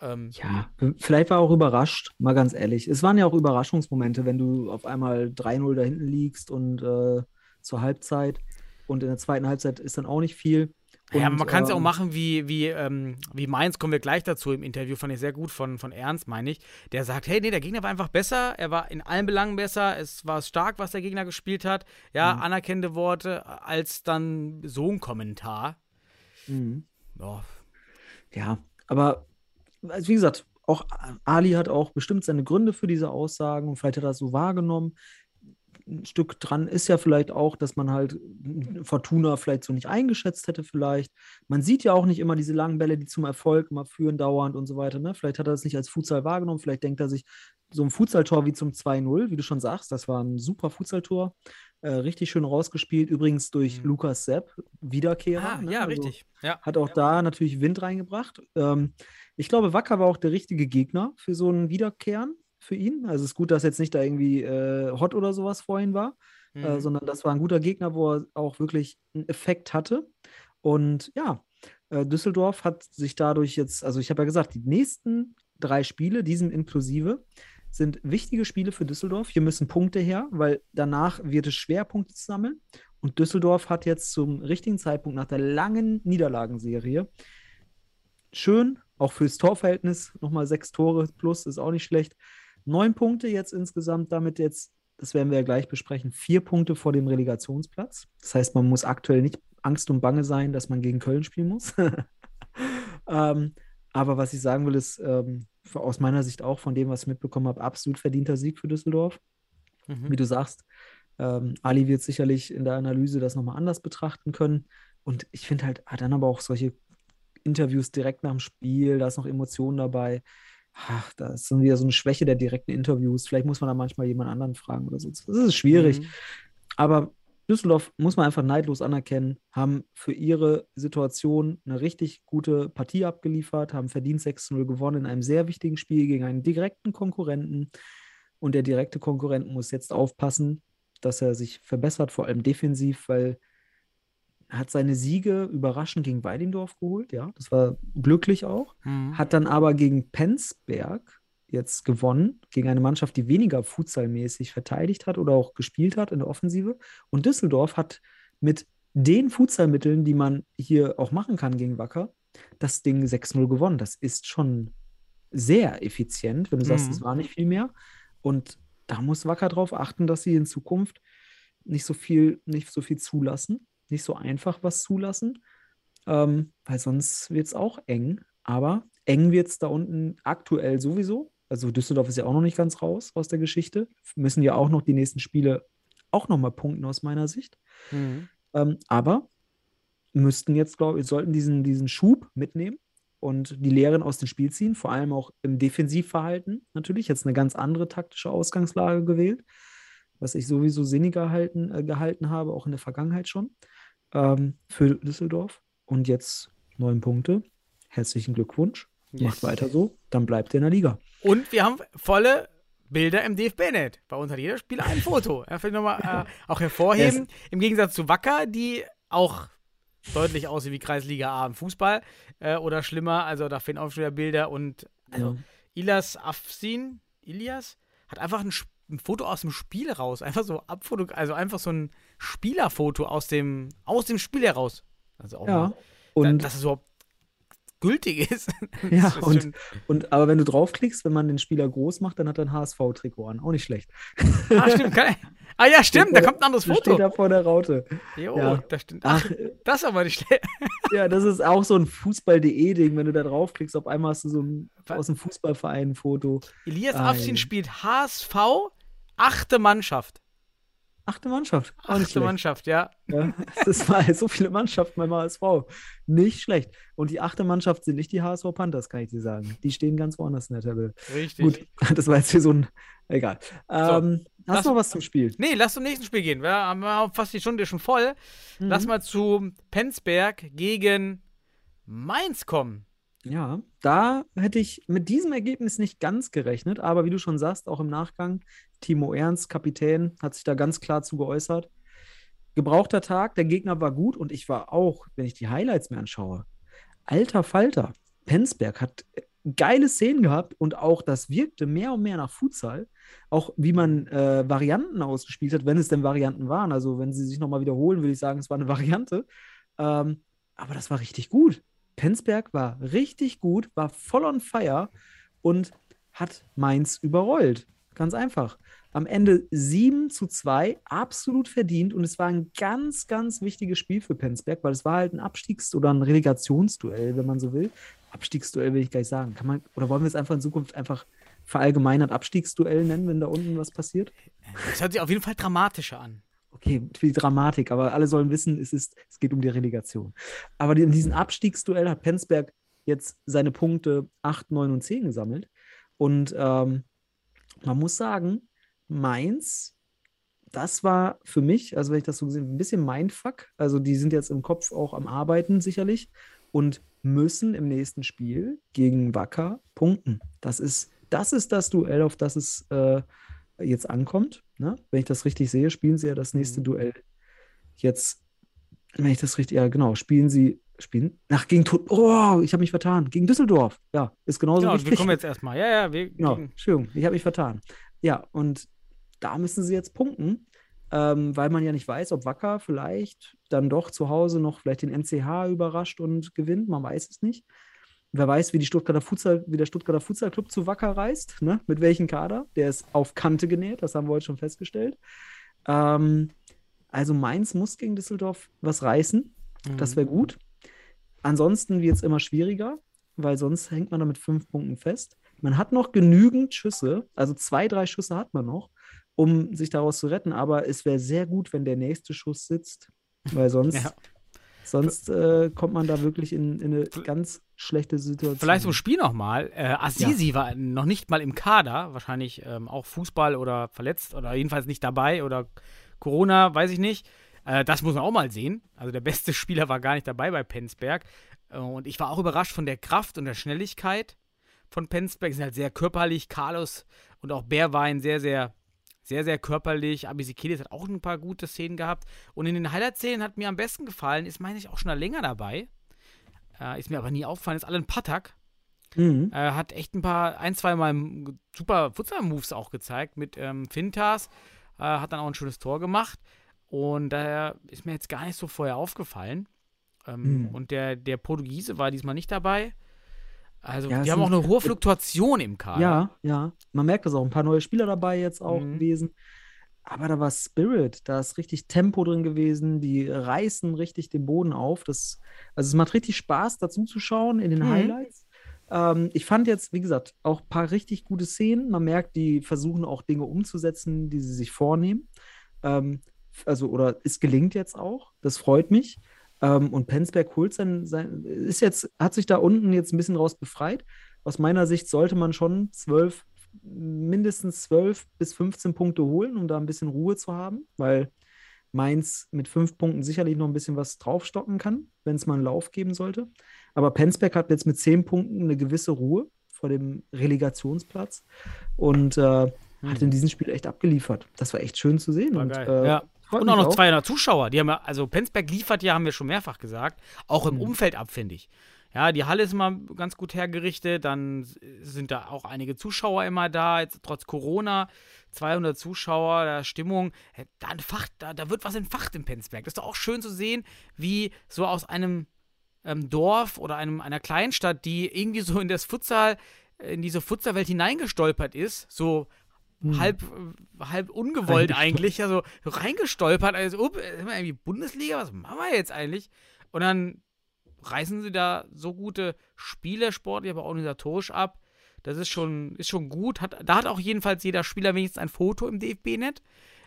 Ähm, Ja, vielleicht war er auch überrascht, mal ganz ehrlich. Es waren ja auch Überraschungsmomente, wenn du auf einmal 3-0 da hinten liegst und äh, zur Halbzeit und in der zweiten Halbzeit ist dann auch nicht viel. Ja, Und, man kann es auch ähm, machen wie, wie, ähm, wie Mainz, kommen wir gleich dazu im Interview, fand ich sehr gut von, von Ernst, meine ich. Der sagt, hey, nee, der Gegner war einfach besser, er war in allen Belangen besser, es war stark, was der Gegner gespielt hat. Ja, Mhm. anerkennende Worte, als dann so ein Kommentar. Mhm. Ja, Ja, aber also wie gesagt, auch Ali hat auch bestimmt seine Gründe für diese Aussagen und vielleicht hat er das so wahrgenommen. Ein Stück dran ist ja vielleicht auch, dass man halt Fortuna vielleicht so nicht eingeschätzt hätte, vielleicht. Man sieht ja auch nicht immer diese langen Bälle, die zum Erfolg immer führen, dauernd und so weiter. Ne? Vielleicht hat er das nicht als Futsal wahrgenommen, vielleicht denkt er sich, so ein Futsaltor wie zum 2-0, wie du schon sagst, das war ein super Futsaltor. Äh, richtig schön rausgespielt, übrigens durch Mhm. Lukas Sepp, Wiederkehrer. ah, ne? ja Also- richtig. Ja. hat auch da natürlich Wind reingebracht. Ähm, ich glaube, Wacker war auch der richtige Gegner für so einen Wiederkehren für ihn. Also es ist gut, dass jetzt nicht da irgendwie äh, Hot oder sowas vorhin war, äh, Mhm. sondern das war ein guter Gegner, wo er auch wirklich einen Effekt hatte. Und ja, äh, Düsseldorf hat sich dadurch jetzt, also ich habe ja gesagt, die nächsten drei Spiele, diesem inklusive, sind wichtige Spiele für Düsseldorf. Hier müssen Punkte her, weil danach wird es schwer, Punkte zu sammeln. Und Düsseldorf hat jetzt zum richtigen Zeitpunkt nach der langen Niederlagenserie schön, auch fürs Torverhältnis, nochmal sechs Tore plus, ist auch nicht schlecht. Neun Punkte jetzt insgesamt, damit jetzt, das werden wir ja gleich besprechen, vier Punkte vor dem Relegationsplatz. Das heißt, man muss aktuell nicht Angst und Bange sein, dass man gegen Köln spielen muss. (laughs) ähm, aber was ich sagen will, ist ähm, für- aus meiner Sicht auch von dem, was ich mitbekommen habe, absolut verdienter Sieg für Düsseldorf Mhm. wie du sagst, ähm, Ali wird sicherlich in der Analyse das nochmal anders betrachten können. Und ich finde halt, ah, dann aber auch solche Interviews direkt nach dem Spiel, da ist noch Emotionen dabei. Ach, da ist dann wieder so eine Schwäche der direkten Interviews. Vielleicht muss man da manchmal jemand anderen fragen oder so. Das ist schwierig. Mhm. Aber Düsseldorf muss man einfach neidlos anerkennen, haben für ihre Situation eine richtig gute Partie abgeliefert, haben verdient 6-0 gewonnen in einem sehr wichtigen Spiel gegen einen direkten Konkurrenten. Und der direkte Konkurrent muss jetzt aufpassen, dass er sich verbessert, vor allem defensiv, weil hat seine Siege überraschend gegen Weidendorf geholt, ja, das war glücklich auch, Mhm. hat dann aber gegen Penzberg jetzt gewonnen, gegen eine Mannschaft, die weniger futsalmäßig verteidigt hat oder auch gespielt hat in der Offensive. Und Düsseldorf hat mit den Futsalmitteln, die man hier auch machen kann gegen Wacker, das Ding 6-0 gewonnen. Das ist schon sehr effizient, wenn du sagst, Mhm. es war nicht viel mehr. Und da muss Wacker darauf achten, dass sie in Zukunft nicht so viel, nicht so viel zulassen, nicht so einfach was zulassen, ähm, weil sonst wird es auch eng. Aber eng wird es da unten aktuell sowieso. Also Düsseldorf ist ja auch noch nicht ganz raus aus der Geschichte. Müssen ja auch noch die nächsten Spiele auch noch mal punkten aus meiner Sicht. Mhm. Ähm, aber müssten jetzt, glaube ich, sollten diesen, diesen Schub mitnehmen und die Lehren aus dem Spiel ziehen, vor allem auch im Defensivverhalten natürlich. Jetzt eine ganz andere taktische Ausgangslage gewählt, was ich sowieso sinniger halten, äh, gehalten habe, auch in der Vergangenheit schon, ähm, für Düsseldorf. Und jetzt neun Punkte. Herzlichen Glückwunsch. Yes. Macht weiter so, dann bleibt ihr in der Liga. Und wir haben volle Bilder im DFB-Net. Bei uns hat jeder Spieler ein Foto. (laughs) Ja, vielleicht nochmal äh, auch hervorheben. Im Gegensatz zu Wacker, die auch deutlich aussehen wie Kreisliga A im Fußball äh, oder schlimmer. Also da fehlen auch schon wieder Bilder. Und also, Ja. Ilas Afsin, Ilias, hat einfach ein, Sp- ein Foto aus dem Spiel raus. Einfach so Abfoto, also einfach so ein Spielerfoto aus dem, aus dem Spiel heraus. Also auch Ja. mal, Und dass es überhaupt gültig ist. (laughs) Ja, ist und- Und aber wenn du draufklickst, wenn man den Spieler groß macht, dann hat er ein HSV-Trikot an. Auch nicht schlecht. Ah, stimmt. Kann, ah ja, stimmt, da kommt ein anderes Foto. steht da vor der Raute. Jo, Ja. das stimmt. Ach, das ist aber nicht schlecht. (laughs) ja, das ist auch so ein Fußball.de-Ding. Wenn du da draufklickst, auf einmal hast du so ein aus dem Fußballverein ein Foto. Elias Afsin spielt HSV, achte Mannschaft. Achte Mannschaft. Auch Achte. Mannschaft, ja. Ja, es war so viele Mannschaften beim HSV. Nicht schlecht. Und die achte Mannschaft sind nicht die HSV Panthers, kann ich dir sagen. Die stehen ganz woanders in der Tabelle. Richtig. Gut, (laughs) das war jetzt hier so ein. Egal. Ähm, lass- hast du noch was zum Spiel? Nee, lass zum nächsten Spiel gehen. Wir haben wir fast die Stunde schon voll. Mhm. Lass mal zu Penzberg gegen Mainz kommen. Ja, da hätte ich mit diesem Ergebnis nicht ganz gerechnet, aber wie du schon sagst, auch im Nachgang, Timo Ernst, Kapitän, hat sich da ganz klar zu geäußert. Gebrauchter Tag, der Gegner war gut und ich war auch, wenn ich die Highlights mir anschaue, alter Falter. Penzberg hat geile Szenen gehabt und auch das wirkte mehr und mehr nach Futsal. Auch wie man äh, Varianten ausgespielt hat, wenn es denn Varianten waren. Also, wenn sie sich nochmal wiederholen, würde ich sagen, es war eine (laughs) Variante. Ähm, aber das war richtig gut. Penzberg war richtig gut, war voll on fire und hat Mainz überrollt. Ganz einfach. Am Ende 7 zu 2, absolut verdient. Und es war ein ganz, ganz wichtiges Spiel für Penzberg, weil es war halt ein Abstiegs- oder ein Relegationsduell, wenn man so will. Abstiegsduell will ich gar nicht sagen. Kann man, oder wollen wir es einfach in Zukunft einfach verallgemeinert Abstiegsduell nennen, wenn da unten was passiert? Das hört sich auf jeden Fall dramatischer an. Okay, viel Dramatik, aber alle sollen wissen, es, ist, es geht um die Relegation. Aber in diesem Abstiegsduell hat Penzberg jetzt seine Punkte 8, 9 und 10 gesammelt. Und ähm, man muss sagen, Mainz, das war für mich, also wenn ich das so gesehen, ein bisschen Mindfuck. Also die sind jetzt im Kopf auch am Arbeiten sicherlich und müssen im nächsten Spiel gegen Wacker punkten. Das ist das, ist das Duell, auf das es äh, jetzt ankommt. Ne? Wenn ich das richtig sehe, spielen sie ja das nächste Mhm. Duell jetzt, wenn ich das richtig, ja genau, spielen sie, spielen, ach, gegen, Tut- oh, ich habe mich vertan, gegen Düsseldorf, ja, ist genauso Genau, richtig. wir kommen jetzt erstmal. Ja, ja, wir (laughs) Genau, Entschuldigung, ich habe mich vertan. Ja, und da müssen sie jetzt punkten, ähm, weil man ja nicht weiß, ob Wacker vielleicht dann doch zu Hause noch vielleicht den NCH überrascht und gewinnt. Man weiß es nicht. Wer weiß, wie, die Stuttgarter Futsal, wie der Stuttgarter Futsal Club zu Wacker reist, ne? mit welchem Kader. Der ist auf Kante genäht, das haben wir heute schon festgestellt. Ähm, also Mainz muss gegen Düsseldorf was reißen. Das Mhm. wäre gut. Ansonsten wird es immer schwieriger, weil sonst hängt man da mit fünf Punkten fest. Man hat noch genügend Schüsse, also zwei, drei Schüsse hat man noch, um sich daraus zu retten. Aber es wäre sehr gut, wenn der nächste Schuss sitzt, weil sonst, Ja. sonst äh, kommt man da wirklich in, in eine ganz schlechte Situation. Vielleicht zum Spiel nochmal. Äh, Assisi war noch nicht mal im Kader, wahrscheinlich ähm, auch Fußball oder verletzt oder jedenfalls nicht dabei oder Corona, weiß ich nicht. Äh, das muss man auch mal sehen. Also der beste (laughs) Spieler war gar nicht dabei bei Penzberg. Äh, und ich war auch überrascht von der Kraft und der Schnelligkeit von Penzberg. Sie sind halt sehr körperlich. Carlos und auch Bärwein sehr, sehr, sehr, sehr körperlich. Abisikilis hat auch ein paar gute Szenen gehabt. Und in den Highlight-Szenen hat mir am besten gefallen, ist, meine ich, auch schon länger dabei. Äh, ist mir aber nie aufgefallen, ist Alan Patak. Mhm. Äh, hat echt ein paar, ein, zwei Mal super Futsal-Moves auch gezeigt mit ähm, Fintas. Äh, hat dann auch ein schönes Tor gemacht. Und daher ist mir jetzt gar nicht so vorher aufgefallen. Ähm, Mhm. Und der, der Portugiese war diesmal nicht dabei. Also, Ja, die haben auch eine hohe Fluktuation im Kader. Ja, ja. Man merkt das auch. Ein paar neue Spieler dabei jetzt auch Mhm. gewesen. Aber da war Spirit, da ist richtig Tempo drin gewesen. Die reißen richtig den Boden auf. Das, also es macht richtig Spaß, dazu zu schauen in den Mhm. Highlights. Ähm, ich fand jetzt, wie gesagt, auch ein paar richtig gute Szenen. Man merkt, die versuchen auch Dinge umzusetzen, die sie sich vornehmen. Ähm, also, oder es gelingt jetzt auch. Das freut mich. Ähm, und Penzberg holt sein, sein, ist jetzt, hat sich da unten jetzt ein bisschen raus befreit. Aus meiner Sicht sollte man schon zwölf, mindestens 12 bis 15 Punkte holen, um da ein bisschen Ruhe zu haben, weil Mainz mit fünf Punkten sicherlich noch ein bisschen was draufstocken kann, wenn es mal einen Lauf geben sollte. Aber Penzberg hat jetzt mit zehn Punkten eine gewisse Ruhe vor dem Relegationsplatz und äh, hat in diesem Spiel echt abgeliefert. Das war echt schön zu sehen. Hm. War und, geil. äh, ja. Und auch noch 200 Zuschauer. Die haben ja, also Penzberg liefert ja, haben wir schon mehrfach gesagt, auch im Mhm. Umfeld ab, finde ich. Ja, die Halle ist immer ganz gut hergerichtet, dann sind da auch einige Zuschauer immer da, jetzt trotz Corona, 200 Zuschauer, da Stimmung, äh, da, entfacht, da, da wird was entfacht im Penzberg. Das ist doch auch schön zu sehen, wie so aus einem ähm, Dorf oder einem, einer Kleinstadt, die irgendwie so in das Futsal, in diese Futsalwelt hineingestolpert ist, so Hm. halb, äh, halb ungewollt eigentlich, also reingestolpert, also up, sind wir irgendwie Bundesliga, was machen wir jetzt eigentlich? Und dann reißen sie da so gute Spiele, sportlich, aber organisatorisch ab. Das ist schon, ist schon gut. Hat, da hat auch jedenfalls jeder Spieler wenigstens ein Foto im DFB-Net.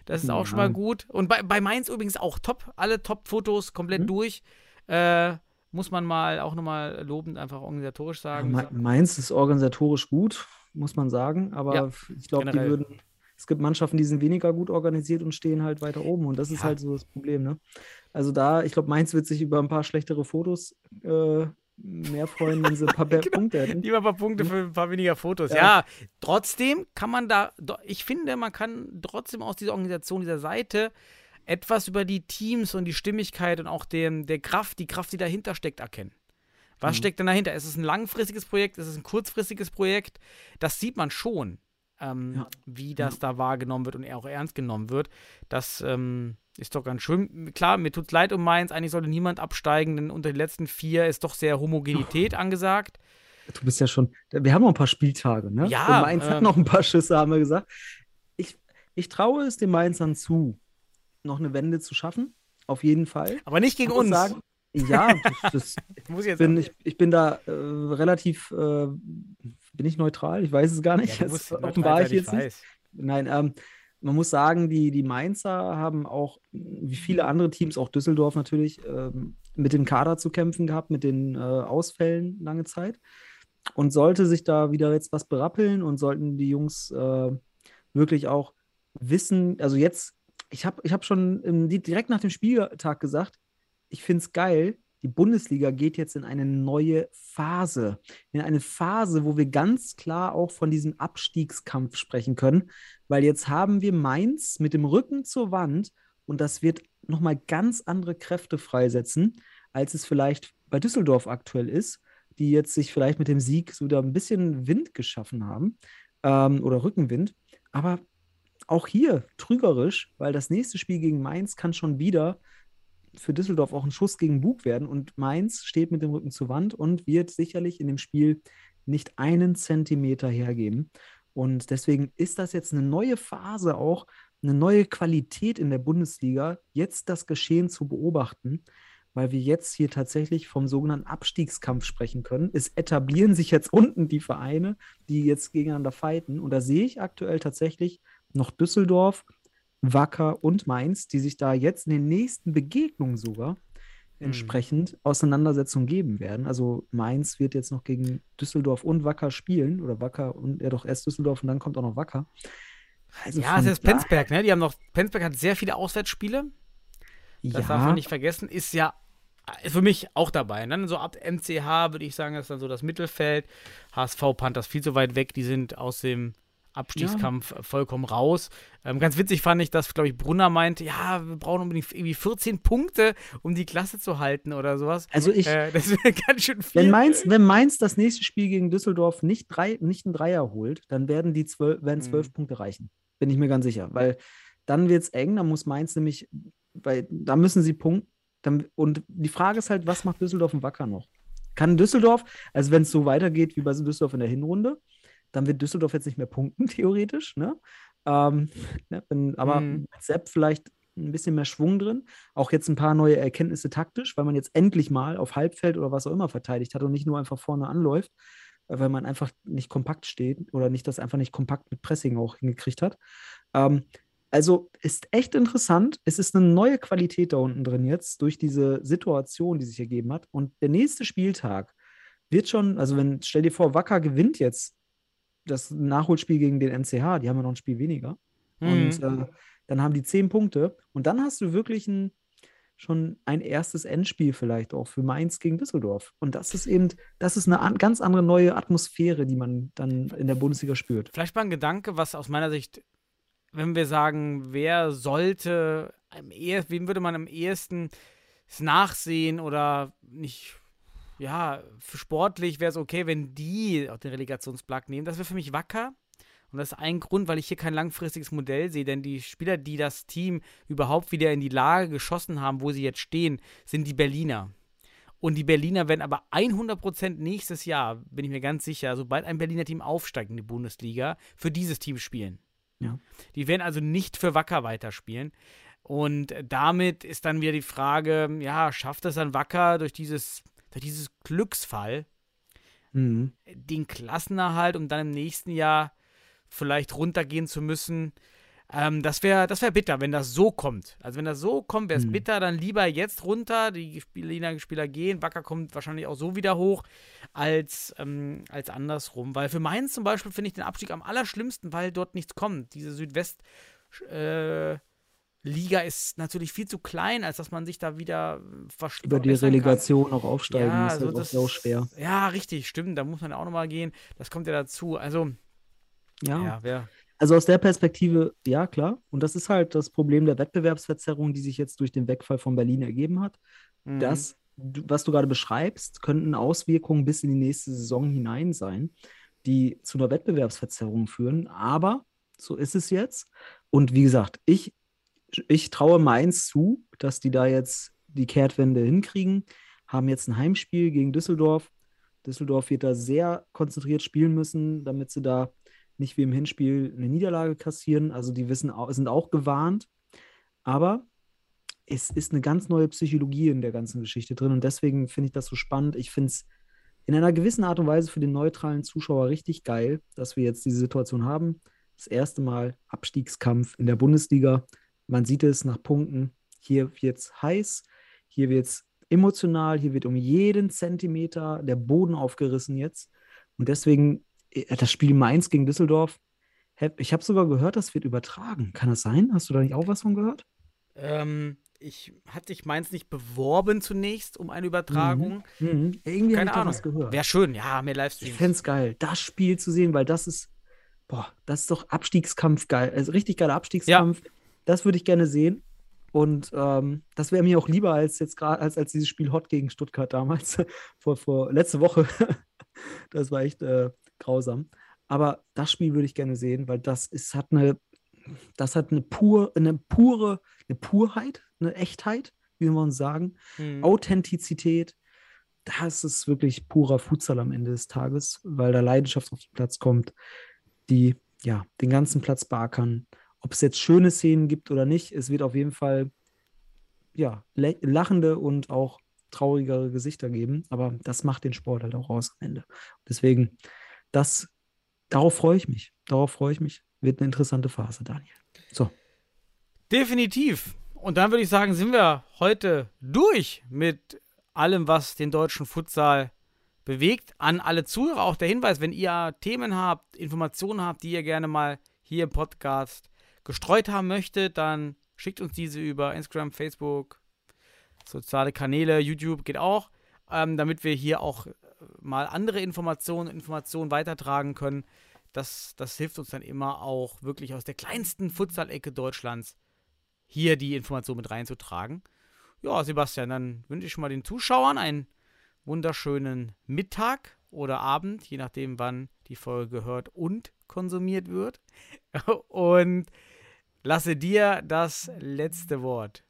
Das ist auch schon Ja. mal gut. Und bei, bei Mainz übrigens auch top. Alle Top-Fotos komplett Mhm. durch. Äh, muss man mal auch nochmal lobend einfach organisatorisch sagen. Ma- Mainz ist organisatorisch gut, muss man sagen, aber Ja, ich glaube, die würden. Es gibt Mannschaften, die sind weniger gut organisiert und stehen halt weiter oben. Und das ist Ja. halt so das Problem, ne? Also da, ich glaube, Mainz wird sich über ein paar schlechtere Fotos äh, mehr freuen, wenn sie ein paar (laughs) mehr Punkte hätten. Lieber ein paar Punkte für ein paar weniger Fotos. Ja. Ja. trotzdem kann man da, ich finde, man kann trotzdem aus dieser Organisation, dieser Seite etwas über die Teams und die Stimmigkeit und auch den, der Kraft, die Kraft, die dahinter steckt, erkennen. Was Mhm. steckt denn dahinter? Ist es ein langfristiges Projekt? Ist es ein kurzfristiges Projekt? Das sieht man schon, ähm, Ja. wie das da wahrgenommen wird und auch ernst genommen wird. Das ähm, ist doch ganz schön. Klar, mir tut's leid um Mainz. Eigentlich sollte niemand absteigen, denn unter den letzten vier ist doch sehr Homogenität (laughs) angesagt. Du bist ja schon. Wir haben noch ein paar Spieltage, ne? Ja, Und Mainz hat ähm, noch ein paar Schüsse, haben wir gesagt. Ich, ich traue es den Mainzern zu, noch eine Wende zu schaffen. Auf jeden Fall. Aber nicht gegen uns. Sagen, ja, das, das, (laughs) Muss ich jetzt bin, ich, ich bin da äh, relativ, äh, bin ich neutral? Ich weiß es gar nicht. Ja, das musst offenbare ich jetzt nicht. Nein, ähm, man muss sagen, die, die Mainzer haben auch, wie viele andere Teams, auch Düsseldorf natürlich, ähm, mit dem Kader zu kämpfen gehabt, mit den äh, Ausfällen lange Zeit. Und sollte sich da wieder jetzt was berappeln und sollten die Jungs äh, wirklich auch wissen, also jetzt, ich habe ich hab schon im, direkt nach dem Spieltag gesagt, ich finde es geil, die Bundesliga geht jetzt in eine neue Phase. In eine Phase, wo wir ganz klar auch von diesem Abstiegskampf sprechen können, weil jetzt haben wir Mainz mit dem Rücken zur Wand und das wird nochmal ganz andere Kräfte freisetzen, als es vielleicht bei Düsseldorf aktuell ist, die jetzt sich vielleicht mit dem Sieg so wieder ein bisschen Wind geschaffen haben ähm, oder Rückenwind. Aber auch hier trügerisch, weil das nächste Spiel gegen Mainz kann schon wieder für Düsseldorf auch ein Schuss gegen Bug werden und Mainz steht mit dem Rücken zur Wand und wird sicherlich in dem Spiel nicht einen Zentimeter hergeben. Und deswegen ist das jetzt eine neue Phase auch, eine neue Qualität in der Bundesliga, jetzt das Geschehen zu beobachten, weil wir jetzt hier tatsächlich vom sogenannten Abstiegskampf sprechen können. Es etablieren sich jetzt unten die Vereine, die jetzt gegeneinander fighten. Und da sehe ich aktuell tatsächlich noch Düsseldorf, Wacker und Mainz, die sich da jetzt in den nächsten Begegnungen sogar entsprechend Auseinandersetzungen geben werden. Also Mainz wird jetzt noch gegen Düsseldorf und Wacker spielen oder Wacker und ja doch erst Düsseldorf und dann kommt auch noch Wacker. Also Ja, es ist Penzberg, ne? Die haben noch, Penzberg hat sehr viele Auswärtsspiele. Das darf man Ja, nicht vergessen. Ist ja ist für mich auch dabei. Und dann so ab MCH würde ich sagen, ist dann so das Mittelfeld. HSV Panthers viel zu weit weg. Die sind aus dem Abstiegskampf vollkommen raus. Ähm, ganz witzig fand ich, dass, glaube ich, Brunner meinte, ja, wir brauchen unbedingt irgendwie 14 Punkte, um die Klasse zu halten oder sowas. also ich, Äh, das wäre (laughs) ganz schön viel. Wenn Mainz, wenn Mainz das nächste Spiel gegen Düsseldorf nicht, drei, nicht einen Dreier holt, dann werden die zwölf, werden zwölf Mhm. Punkte reichen. Bin ich mir ganz sicher. Weil dann wird es eng, dann muss Mainz nämlich, weil da müssen sie punkten. Dann, und die Frage ist halt, was macht Düsseldorf und Wacker noch? Kann Düsseldorf, also wenn es so weitergeht wie bei Düsseldorf in der Hinrunde, dann wird Düsseldorf jetzt nicht mehr punkten, (laughs) theoretisch. Ne? Ähm, ne, wenn, aber Mhm. mit Sepp vielleicht ein bisschen mehr Schwung drin. Auch jetzt ein paar neue Erkenntnisse taktisch, weil man jetzt endlich mal auf Halbfeld oder was auch immer verteidigt hat und nicht nur einfach vorne anläuft, äh, weil man einfach nicht kompakt steht oder nicht das einfach nicht kompakt mit Pressing auch hingekriegt hat. Ähm, also ist echt interessant. Es ist eine neue Qualität da unten drin jetzt durch diese Situation, die sich ergeben hat. Und der nächste Spieltag wird schon, also wenn, stell dir vor, Wacker gewinnt jetzt das Nachholspiel gegen den NCH, die haben ja noch ein Spiel weniger. Und Mhm. äh, dann haben die zehn Punkte. Und dann hast du wirklich ein, schon ein erstes Endspiel vielleicht auch für Mainz gegen Düsseldorf. Und das ist eben, das ist eine an, ganz andere neue Atmosphäre, die man dann in der Bundesliga spürt. Vielleicht mal ein Gedanke, was aus meiner Sicht, wenn wir sagen, wer sollte, am ehesten, wem würde man am ehesten es nachsehen oder nicht, ja, für sportlich wäre es okay, wenn die auch den Relegationsplag nehmen. Das wäre für mich wacker. Und das ist ein Grund, weil ich hier kein langfristiges Modell sehe, denn die Spieler, die das Team überhaupt wieder in die Lage geschossen haben, wo sie jetzt stehen, sind die Berliner. Und die Berliner werden aber 100% nächstes Jahr, bin ich mir ganz sicher, sobald ein Berliner Team aufsteigt in die Bundesliga, für dieses Team spielen. Ja. Die werden also nicht für Wacker weiterspielen. Und damit ist dann wieder die Frage, ja, schafft es dann Wacker durch dieses, durch dieses Glücksfall Mhm. den Klassenerhalt, um dann im nächsten Jahr vielleicht runtergehen zu müssen. Ähm, das wäre das wär bitter, wenn das so kommt. Also wenn das so kommt, wäre es Hm. bitter, dann lieber jetzt runter, die Spieler, Spieler gehen, Wacker kommt wahrscheinlich auch so wieder hoch, als, ähm, als andersrum. Weil für Mainz zum Beispiel finde ich den Abstieg am allerschlimmsten, weil dort nichts kommt. Diese Südwest- äh, Liga ist natürlich viel zu klein, als dass man sich da wieder versch- Über die verbessern kann. Relegation auch aufsteigen Ja, ist also halt auch das sau schwer. Ja, richtig, stimmt. Da muss man auch nochmal gehen. Das kommt ja dazu. Also, Ja. ja, wer. Also aus der Perspektive, ja, klar. Und das ist halt das Problem der Wettbewerbsverzerrung, die sich jetzt durch den Wegfall von Berlin ergeben hat. Mhm. Das, was du gerade beschreibst, könnten Auswirkungen bis in die nächste Saison hinein sein, die zu einer Wettbewerbsverzerrung führen. Aber so ist es jetzt. Und wie gesagt, ich, ich traue Mainz zu, dass die da jetzt die Kehrtwende hinkriegen, haben jetzt ein Heimspiel gegen Düsseldorf. Düsseldorf wird da sehr konzentriert spielen müssen, damit sie da nicht wie im Hinspiel eine Niederlage kassieren. Also die wissen, sind auch gewarnt. Aber es ist eine ganz neue Psychologie in der ganzen Geschichte drin und deswegen finde ich das so spannend. Ich finde es in einer gewissen Art und Weise für den neutralen Zuschauer richtig geil, dass wir jetzt diese Situation haben. Das erste Mal Abstiegskampf in der Bundesliga. Man sieht es nach Punkten. Hier wird es heiß, hier wird es emotional, hier wird um jeden Zentimeter der Boden aufgerissen jetzt. Und deswegen äh, das Spiel Mainz gegen Düsseldorf. Ich habe sogar gehört, das wird übertragen. Kann das sein? Hast du da nicht auch was von gehört? Ähm, ich hatte ich meins nicht beworben zunächst um eine Übertragung. Mhm. Irgendwie habe Keine ich Ahnung. was gehört. Wäre schön, ja, mehr Ich Livestreams. fände es geil, das Spiel zu sehen, weil das ist, boah, das ist doch Abstiegskampf geil. Also richtig geiler Abstiegskampf. Das würde ich gerne sehen. Und ähm, das wäre mir auch lieber als jetzt gerade, als, als dieses Spiel Hot gegen Stuttgart damals, (laughs) vor, vor letzte Woche. (laughs) das war echt äh, grausam. Aber das Spiel würde ich gerne sehen, weil das ist, hat eine, das hat eine pur, eine pure, eine Purheit, eine Echtheit, wie wir uns sagen. Mhm. Authentizität, das ist wirklich purer Futsal am Ende des Tages, weil da Leidenschaft auf den Platz kommt, die ja den ganzen Platz beackern. Ob es jetzt schöne Szenen gibt oder nicht, es wird auf jeden Fall ja lachende und auch traurigere Gesichter geben, aber das macht den Sport halt auch aus am Ende. Deswegen, das, darauf freue ich mich. Darauf freue ich mich. Wird eine interessante Phase, Daniel. So. Definitiv. Und dann würde ich sagen, sind wir heute durch mit allem, was den deutschen Futsal bewegt. An alle Zuhörer auch der Hinweis, wenn ihr Themen habt, Informationen habt, die ihr gerne mal hier im Podcast gestreut haben möchtet, dann schickt uns diese über Instagram, Facebook, soziale Kanäle, YouTube geht auch, ähm, damit wir hier auch äh, mal andere Informationen, Informationen weitertragen können. Das, das hilft uns dann immer auch wirklich aus der kleinsten Futsal-Ecke Deutschlands hier die Information mit reinzutragen. Ja, Sebastian, dann wünsche ich mal den Zuschauern einen wunderschönen Mittag oder Abend, je nachdem, wann die Folge gehört und konsumiert wird. (laughs) Und lasse dir das letzte Wort.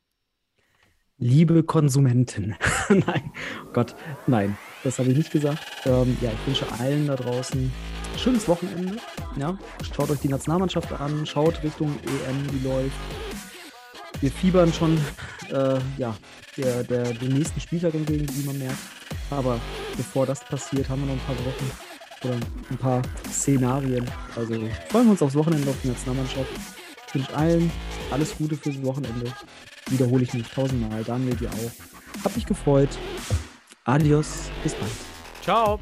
Liebe Konsumenten. (laughs) nein, oh Gott, nein, das habe ich nicht gesagt. Ähm, ja, ich wünsche allen da draußen ein schönes Wochenende. Ja, schaut euch die Nationalmannschaft an, schaut Richtung EM, die läuft. Wir fiebern schon, äh, ja, der, der, den nächsten Spieltag entgegen, wie man merkt. Aber bevor das passiert, haben wir noch ein paar Wochen oder ein paar Szenarien. Also freuen wir uns aufs Wochenende auf die Nationalmannschaft. Wünsche allen alles Gute fürs Wochenende wiederhole ich mich tausendmal. Daniel dir auch. Hab mich gefreut. Adios. Bis bald. Ciao.